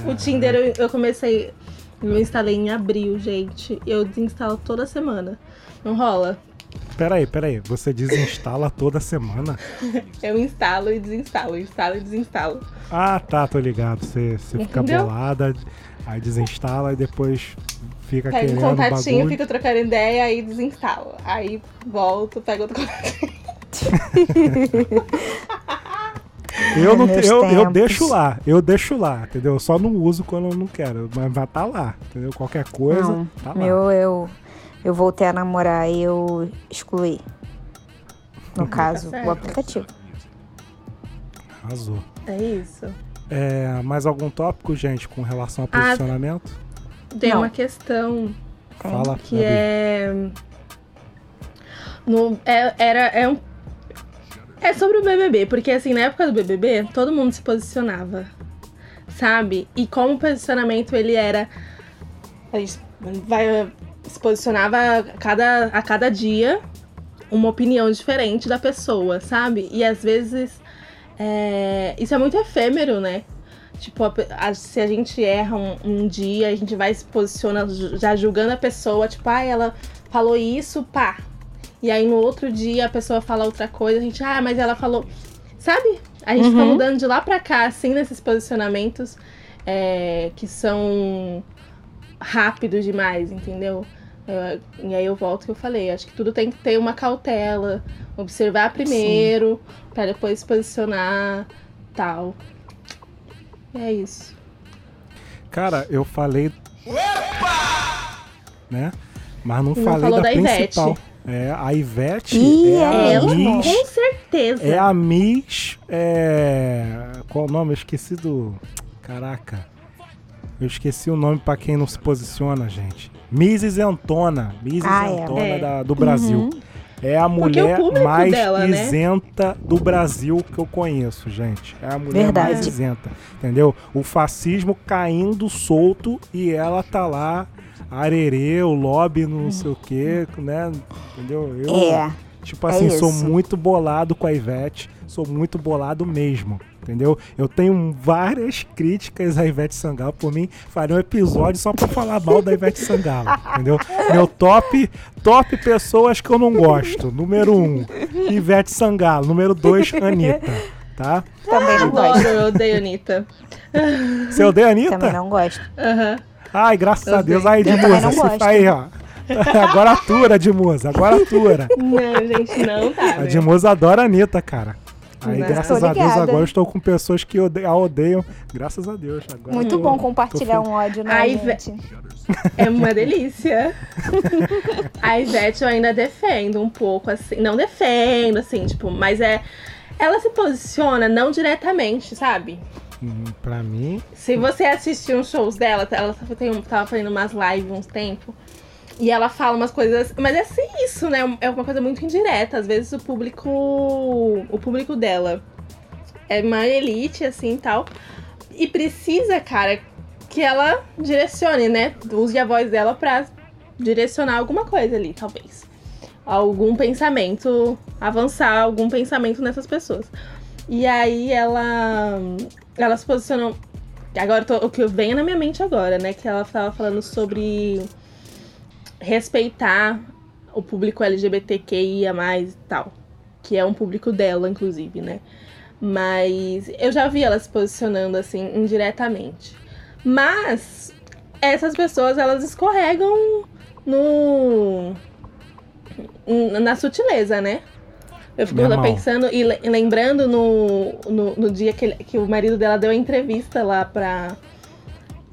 O Tinder eu, eu comecei. Eu instalei em abril, gente. Eu desinstalo toda semana. Não rola. Peraí, peraí. Você desinstala toda semana? Eu instalo e desinstalo, instalo e desinstalo. Ah, tá, tô ligado. Você, você fica Entendeu? bolada, aí desinstala e depois fica Pego um querendo contatinho, bagulho. fico trocando ideia, aí desinstalo. Aí volto, pego outro contatinho. Eu, não, Meus eu, eu deixo lá, eu deixo lá, entendeu? Eu só não uso quando eu não quero, mas vai tá lá, entendeu? Qualquer coisa, Não, tá lá. meu, eu, eu voltei a namorar e eu excluí. No caso, certo. o aplicativo. Arrasou. É isso. É, mais algum tópico, gente, com relação ao Ah, posicionamento? Tem Não. uma questão. Fala, que Gabi. é. No, é, era, é um. É sobre o BBB, porque assim, na época do BBB, todo mundo se posicionava, sabe? E como o posicionamento ele era. A gente vai, se posicionava a cada, a cada dia uma opinião diferente da pessoa, sabe? E às vezes. é, isso é muito efêmero, né? Tipo, a a- se a gente erra um, um dia, a gente vai se posiciona ju- já julgando a pessoa, tipo, ah, ela falou isso, pá. E aí no outro dia a pessoa fala outra coisa, a gente, ah, mas ela falou. Sabe? A gente fica Uhum. mudando de lá pra cá, assim, nesses posicionamentos é, que são rápidos demais, entendeu? Eu- e aí eu volto que eu falei, acho que tudo tem que ter uma cautela, observar primeiro, pra depois se posicionar, tal. E é isso. Cara, eu falei. Né? Mas não não falei falou da, da Ivete. É, a Ivete Ih, é a é Ela, Miss. com certeza. É a Miss. É... Qual o nome? Eu esqueci do. Caraca. Eu esqueci o nome pra quem não se posiciona, gente. Miss Isentona. Miss Ah, é. Isentona É. da- do Brasil. É a mulher mais dela, né? isenta do Brasil que eu conheço, gente. É a mulher Verdade. mais isenta. Entendeu? O fascismo caindo solto e ela tá lá. Arerê, o lobby, não sei o quê, né? Entendeu? Eu, É. Tipo É assim, sou isso. muito bolado com a Ivete, sou muito bolado mesmo, entendeu? Eu tenho várias críticas à Ivete Sangalo, por mim, faria um episódio só pra falar mal da Ivete Sangalo, entendeu? Meu top, top pessoas que eu não gosto. Número um, Ivete Sangalo. Número dois, Anitta, tá? Também não Adoro, gosto. eu odeio Anitta. Você odeia a Também Anitta? não gosto. Aham. Ai, graças Eu a Deus. sei. Aí, Edmusa, se gosto. aí, ó. Agora atura, Edmusa, agora atura. Não, gente, não tá. A né? Edmusa adora a Anitta, cara. Aí, Não. graças a Deus, agora eu estou com pessoas que ode- a odeiam. Graças a Deus. Agora Muito eu bom compartilhar um ódio, né, Ai, ve- gente? É uma delícia. A Ivete eu ainda defendo um pouco, assim. Não defendo, assim, tipo, mas é. Ela se posiciona não diretamente, sabe? Pra mim, Se você assistir uns shows dela, ela tem tava fazendo umas lives uns tempos. E ela fala umas coisas. Mas é assim isso, né? É uma coisa muito indireta. Às vezes o público. O público dela é uma elite, assim e tal. E precisa, cara, que ela direcione, né? Use a voz dela pra direcionar alguma coisa ali, talvez. Algum pensamento, avançar algum pensamento nessas pessoas. E aí ela. Ela se posicionou. Agora, tô- o que vem na minha mente agora, né? Que ela tava falando sobre respeitar o público LGBTQIA e tal. Que é um público dela, inclusive, né? Mas eu já vi ela se posicionando assim indiretamente. Mas essas pessoas elas escorregam no na sutileza, né? Eu fico pensando e le- lembrando no, no, no dia que, ele- que o marido dela deu a entrevista lá pra,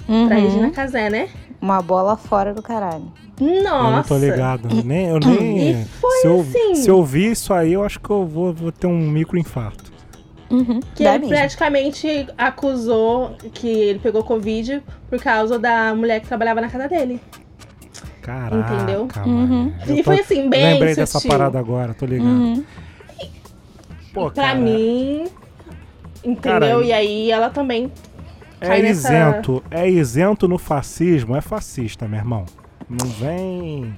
pra Uhum. Regina Casé, né? Uma bola fora do caralho. Nossa. Eu não tô ligado. Nem, eu nem. E foi se, eu, assim. se eu ouvir isso aí, eu acho que eu vou, vou ter um microinfarto. Uhum, Que dá ele mesmo. praticamente acusou que ele pegou Covid por causa da mulher que trabalhava na casa dele. Caraca, Entendeu? Uhum. E foi assim, bem Lembrei dessa sutil. parada agora, tô ligado. Uhum. Pô, Pra cara, mim. Entendeu? Cara, e aí ela também. É nessa- isento, é isento no fascismo, é fascista, meu irmão. Não vem.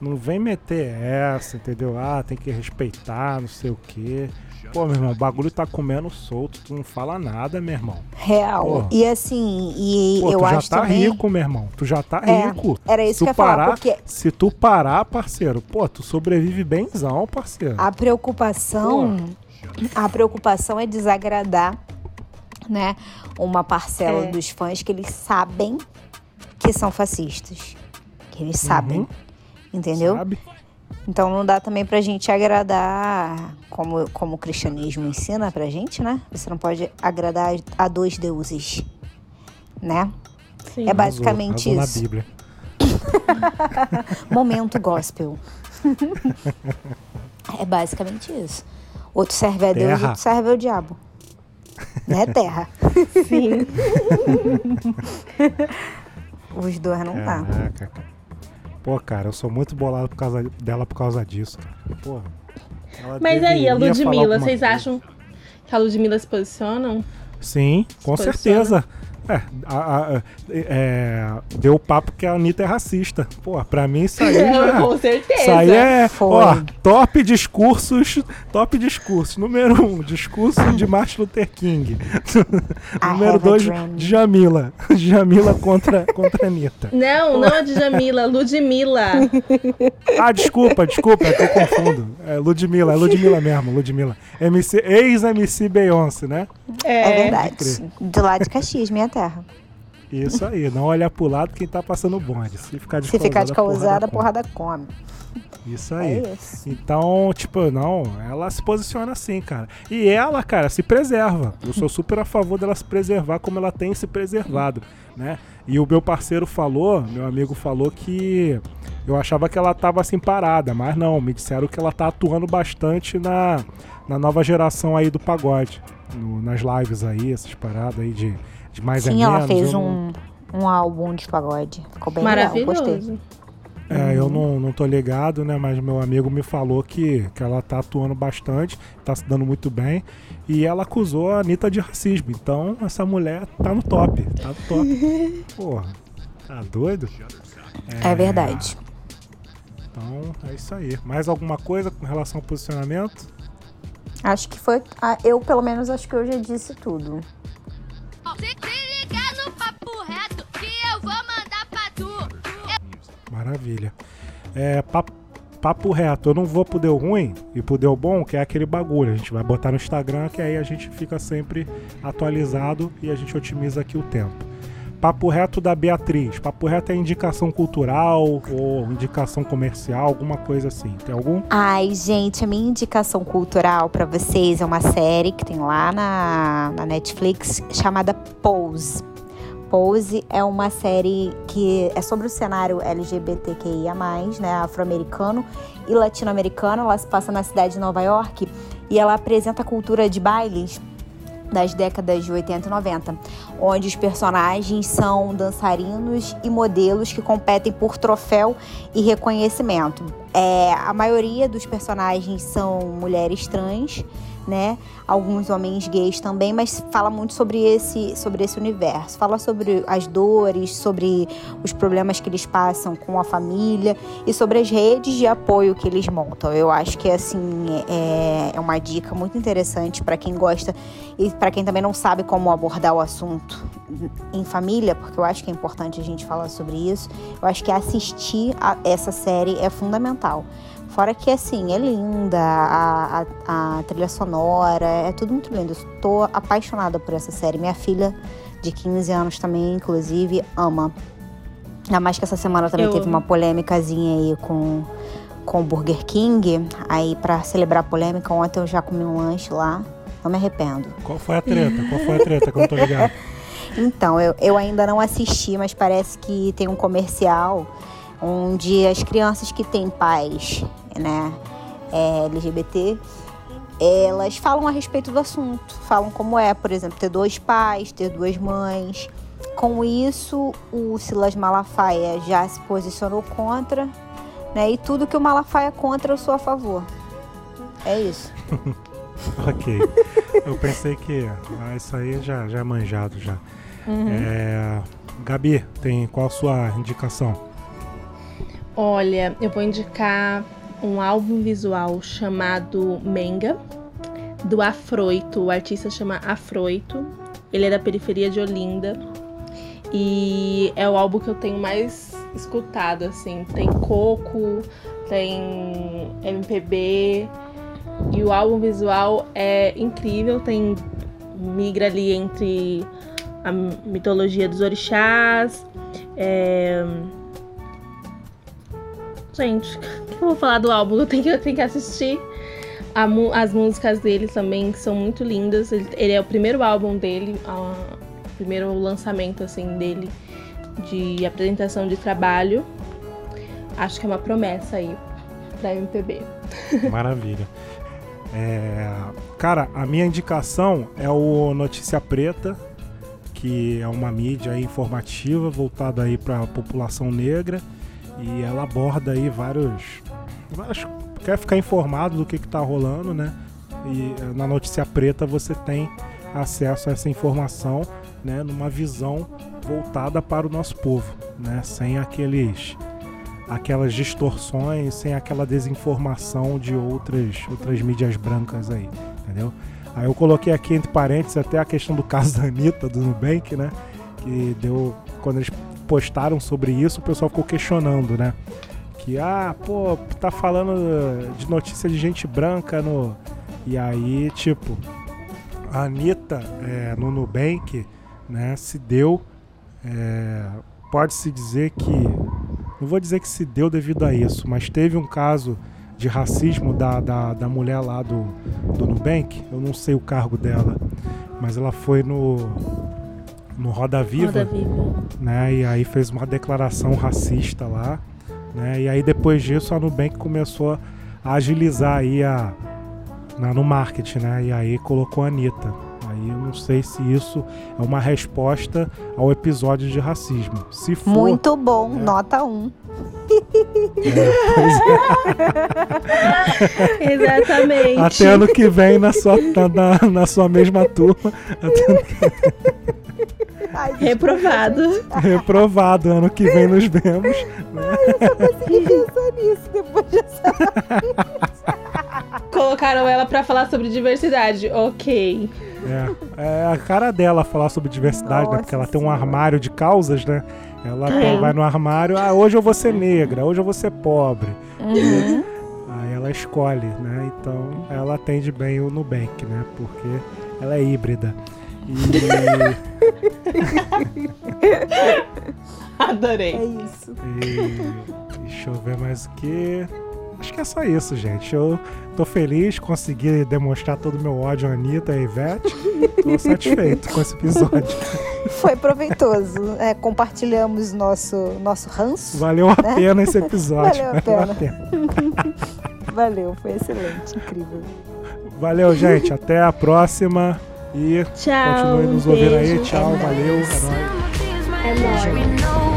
Não vem meter essa, entendeu? Ah, tem que respeitar, não sei o quê. Pô, meu irmão, o bagulho tá comendo solto, tu não fala nada, meu irmão. Real. Pô. E assim, e Pô, eu tu já tá também. rico, meu irmão. Tu já tá É, rico. era isso Se que eu tu ia falar, parar, porque- Se tu parar, parceiro, pô, tu sobrevive benzão, parceiro. A preocupação, a preocupação é desagradar, né, uma parcela É. dos fãs que eles sabem que são fascistas, que eles sabem, entendeu? Sabe? Então não dá também pra gente agradar como, como o cristianismo ensina pra gente, né? Você não pode agradar a dois deuses, né? Sim. É basicamente Arrasou, arrasou isso. na Bíblia. Momento gospel. é basicamente isso. Outro serve a Deus, Terra. outro serve ao diabo. Né, terra? Sim. Os dois não dá. Caraca, cara. Pô, cara, eu sou muito bolado por causa dela por causa disso, cara. Porra. Mas aí, a Ludmilla, vocês coisa. acham que a Ludmilla se posicionam? Sim, com posiciona? certeza. É, a- a- é, deu papo que a Anitta é racista. Pô, pra mim isso aí já... Com certeza. Isso aí é, Foi. ó, top discursos, top discursos. Número um, discurso de Martin Luther King. Número dois, dream. Jamila. Jamila contra, contra a Anitta. Não, não a Djamila, Ludmilla. Ah, desculpa, desculpa, é que eu confundo. É Ludmilla, é Ludmilla mesmo, Ludmilla. MC, ex-MC Beyoncé, né? É, É, verdade. Do lado de Caxias, minha terra. Isso aí, não olhar pro lado quem tá passando bonde. Se ficar de Se ficar de causada, come. porrada come. Isso aí. É isso. Então, tipo, não, ela se posiciona assim, cara. E ela, cara, se preserva. Eu sou super a favor dela se preservar como ela tem se preservado, né? E o meu parceiro falou, meu amigo falou que eu achava que ela tava assim parada, mas não, me disseram que ela tá atuando bastante na, na nova geração aí do pagode. no- nas lives aí, essas paradas aí de, de mais é Sim, menos. ela fez eu não- um, um álbum de pagode. Ficou bem legal, gostei. maravilhoso. É, eu não, não tô ligado, né? Mas meu amigo me falou que, que ela tá atuando bastante, tá se dando muito bem. E ela acusou a Anitta de racismo. Então, essa mulher tá no top. Tá no top. Porra, tá doido? É verdade. Então, é isso aí. Mais alguma coisa com relação ao posicionamento? Acho que foi. ah, Eu, pelo menos, acho que eu já disse tudo. Se, se liga no papo reto que eu vou mandar pra tu. Maravilha. É, papo, papo reto. Eu não vou pro Deu Ruim e pro Deu Bom, que é aquele bagulho. A gente vai botar no Instagram, que aí a gente fica sempre atualizado e a gente otimiza aqui o tempo. Papo reto da Beatriz. Papo reto é indicação cultural ou indicação comercial, alguma coisa assim. Tem algum? Ai, gente, a minha indicação cultural pra vocês é uma série que tem lá na, na Netflix chamada Pose. Pose é uma série que é sobre o cenário LGBTQIA, né, afro-americano e latino-americano. Ela se passa na cidade de Nova York e ela apresenta a cultura de bailes das décadas de 80 e 90, onde os personagens são dançarinos e modelos que competem por troféu e reconhecimento. É, a maioria dos personagens são mulheres trans, né? Alguns homens gays também, mas fala muito sobre esse, sobre esse universo. Fala sobre as dores, sobre os problemas que eles passam com a família e sobre as redes de apoio que eles montam. Eu acho que assim é, é uma dica muito interessante para quem gosta e para quem também não sabe como abordar o assunto em família, porque eu acho que é importante a gente falar sobre isso. Eu acho que assistir a essa série é fundamental. Fora que, assim, é linda, a, a, a trilha sonora, é tudo muito lindo. Tô apaixonada por essa série. Minha filha, de 15 anos também, inclusive, ama. Ainda mais que essa semana também Eu teve amo. uma polêmicazinha aí com, com o Burger King. Aí, pra celebrar a polêmica, ontem eu já comi um lanche lá. Não me arrependo. Qual foi a treta? Qual foi a treta que eu não tô ligado? Então, eu, eu ainda não assisti, mas parece que tem um comercial onde as crianças que têm pais né, é, LGBT, elas falam a respeito do assunto, falam como é, por exemplo, ter dois pais, ter duas mães. Com isso, o Silas Malafaia já se posicionou contra, né? E tudo que o Malafaia é contra, eu sou a favor. É isso. ok. Eu pensei que ah, isso aí já, já é manjado já. Uhum. É, Gabi, tem qual a sua indicação? Olha, eu vou indicar um álbum visual chamado Menga, do Afroito. O artista chama Afroito. Ele é da periferia de Olinda. E é o álbum que eu tenho mais escutado, assim. Tem Coco, tem MPB. E o álbum visual é incrível, tem migra ali entre a mitologia dos orixás. É... Gente, que eu vou falar do álbum? Eu tenho que, eu tenho que assistir. A, as músicas dele também são muito lindas. Ele, ele é o primeiro álbum dele, o primeiro lançamento assim dele de apresentação de trabalho. Acho que é uma promessa aí pra MPB. Maravilha. É, cara, a minha indicação é o Notícia Preta, que é uma mídia informativa voltada aí para a população negra e ela aborda aí vários, vários quer ficar informado do que está rolando, né? E eh, na Notícia Preta você tem acesso a essa informação, né, numa visão voltada para o nosso povo, né, sem aqueles aquelas distorções, sem aquela desinformação de outras outras mídias brancas aí, entendeu? Aí eu coloquei aqui entre parênteses até a questão do caso da Anitta, do Nubank, né? Que deu. Quando eles postaram sobre isso, o pessoal ficou questionando, né? Que, ah, pô, tá falando de notícia de gente branca no. E aí, tipo, a Anitta é, no Nubank, né, se deu. É, Pode-se dizer que. Não vou dizer que se deu devido a isso, mas teve um caso de racismo da, da, da mulher lá do, do Nubank. Eu não sei o cargo dela, mas ela foi no, no Roda Viva, Roda Viva. né? E aí fez uma declaração racista lá, né? E aí depois disso a Nubank começou a agilizar aí a, na, no marketing, né? E aí colocou a Anitta. Aí eu não sei se isso é uma resposta ao episódio de racismo. Se for, Muito bom, É. nota 1. Exatamente. até ano que vem na sua, na, na- na sua mesma turma, Reprovado. reprovado. Ano que vem nos vemos. consegui pensar nisso depois dessa. Colocaram ela pra falar sobre diversidade. Ok. É, é a cara dela falar sobre diversidade, né? Nossa Porque ela tem um armário de causas, né? Ela Tem. vai no armário, ah, hoje eu vou ser negra, hoje eu vou ser pobre. Uhum. Aí ela escolhe, né? Então ela atende bem o Nubank, né? Porque ela é híbrida. E, Adorei. É isso. e deixa eu ver mais o que. Acho que é só isso, gente. Eu tô feliz, consegui demonstrar todo o meu ódio à Anitta e a Ivete. Tô satisfeito com esse episódio. Foi proveitoso. É, compartilhamos nosso, nosso ranço. Valeu a pena esse episódio. Valeu a pena. Valeu, foi excelente, incrível. Valeu, gente. Até a próxima. E Tchau. continue nos ouvindo aí. Tchau, valeu. É nóis. É nóis.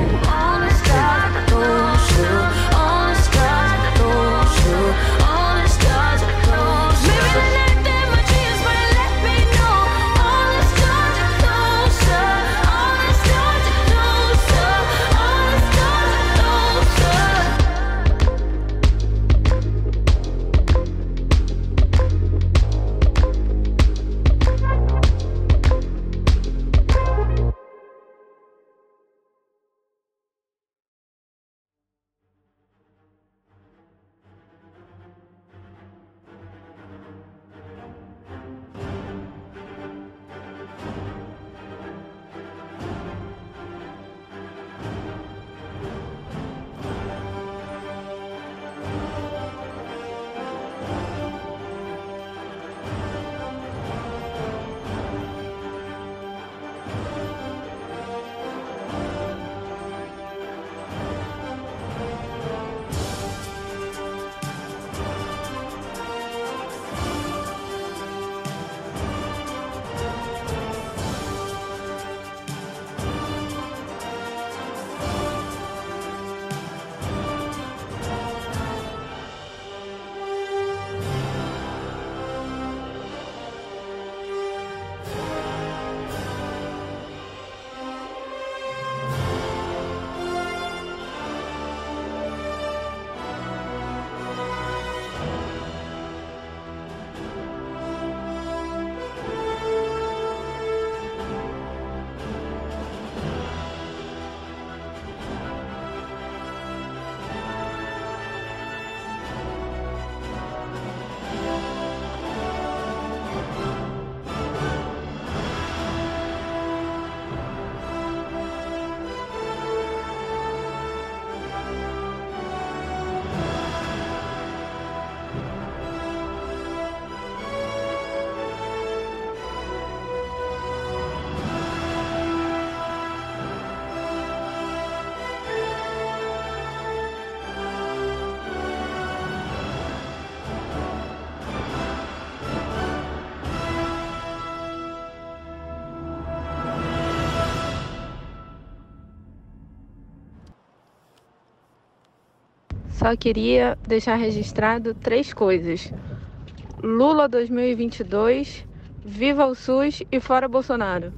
Só queria deixar registrado três coisas. Lula 2022, viva o SUS e fora Bolsonaro.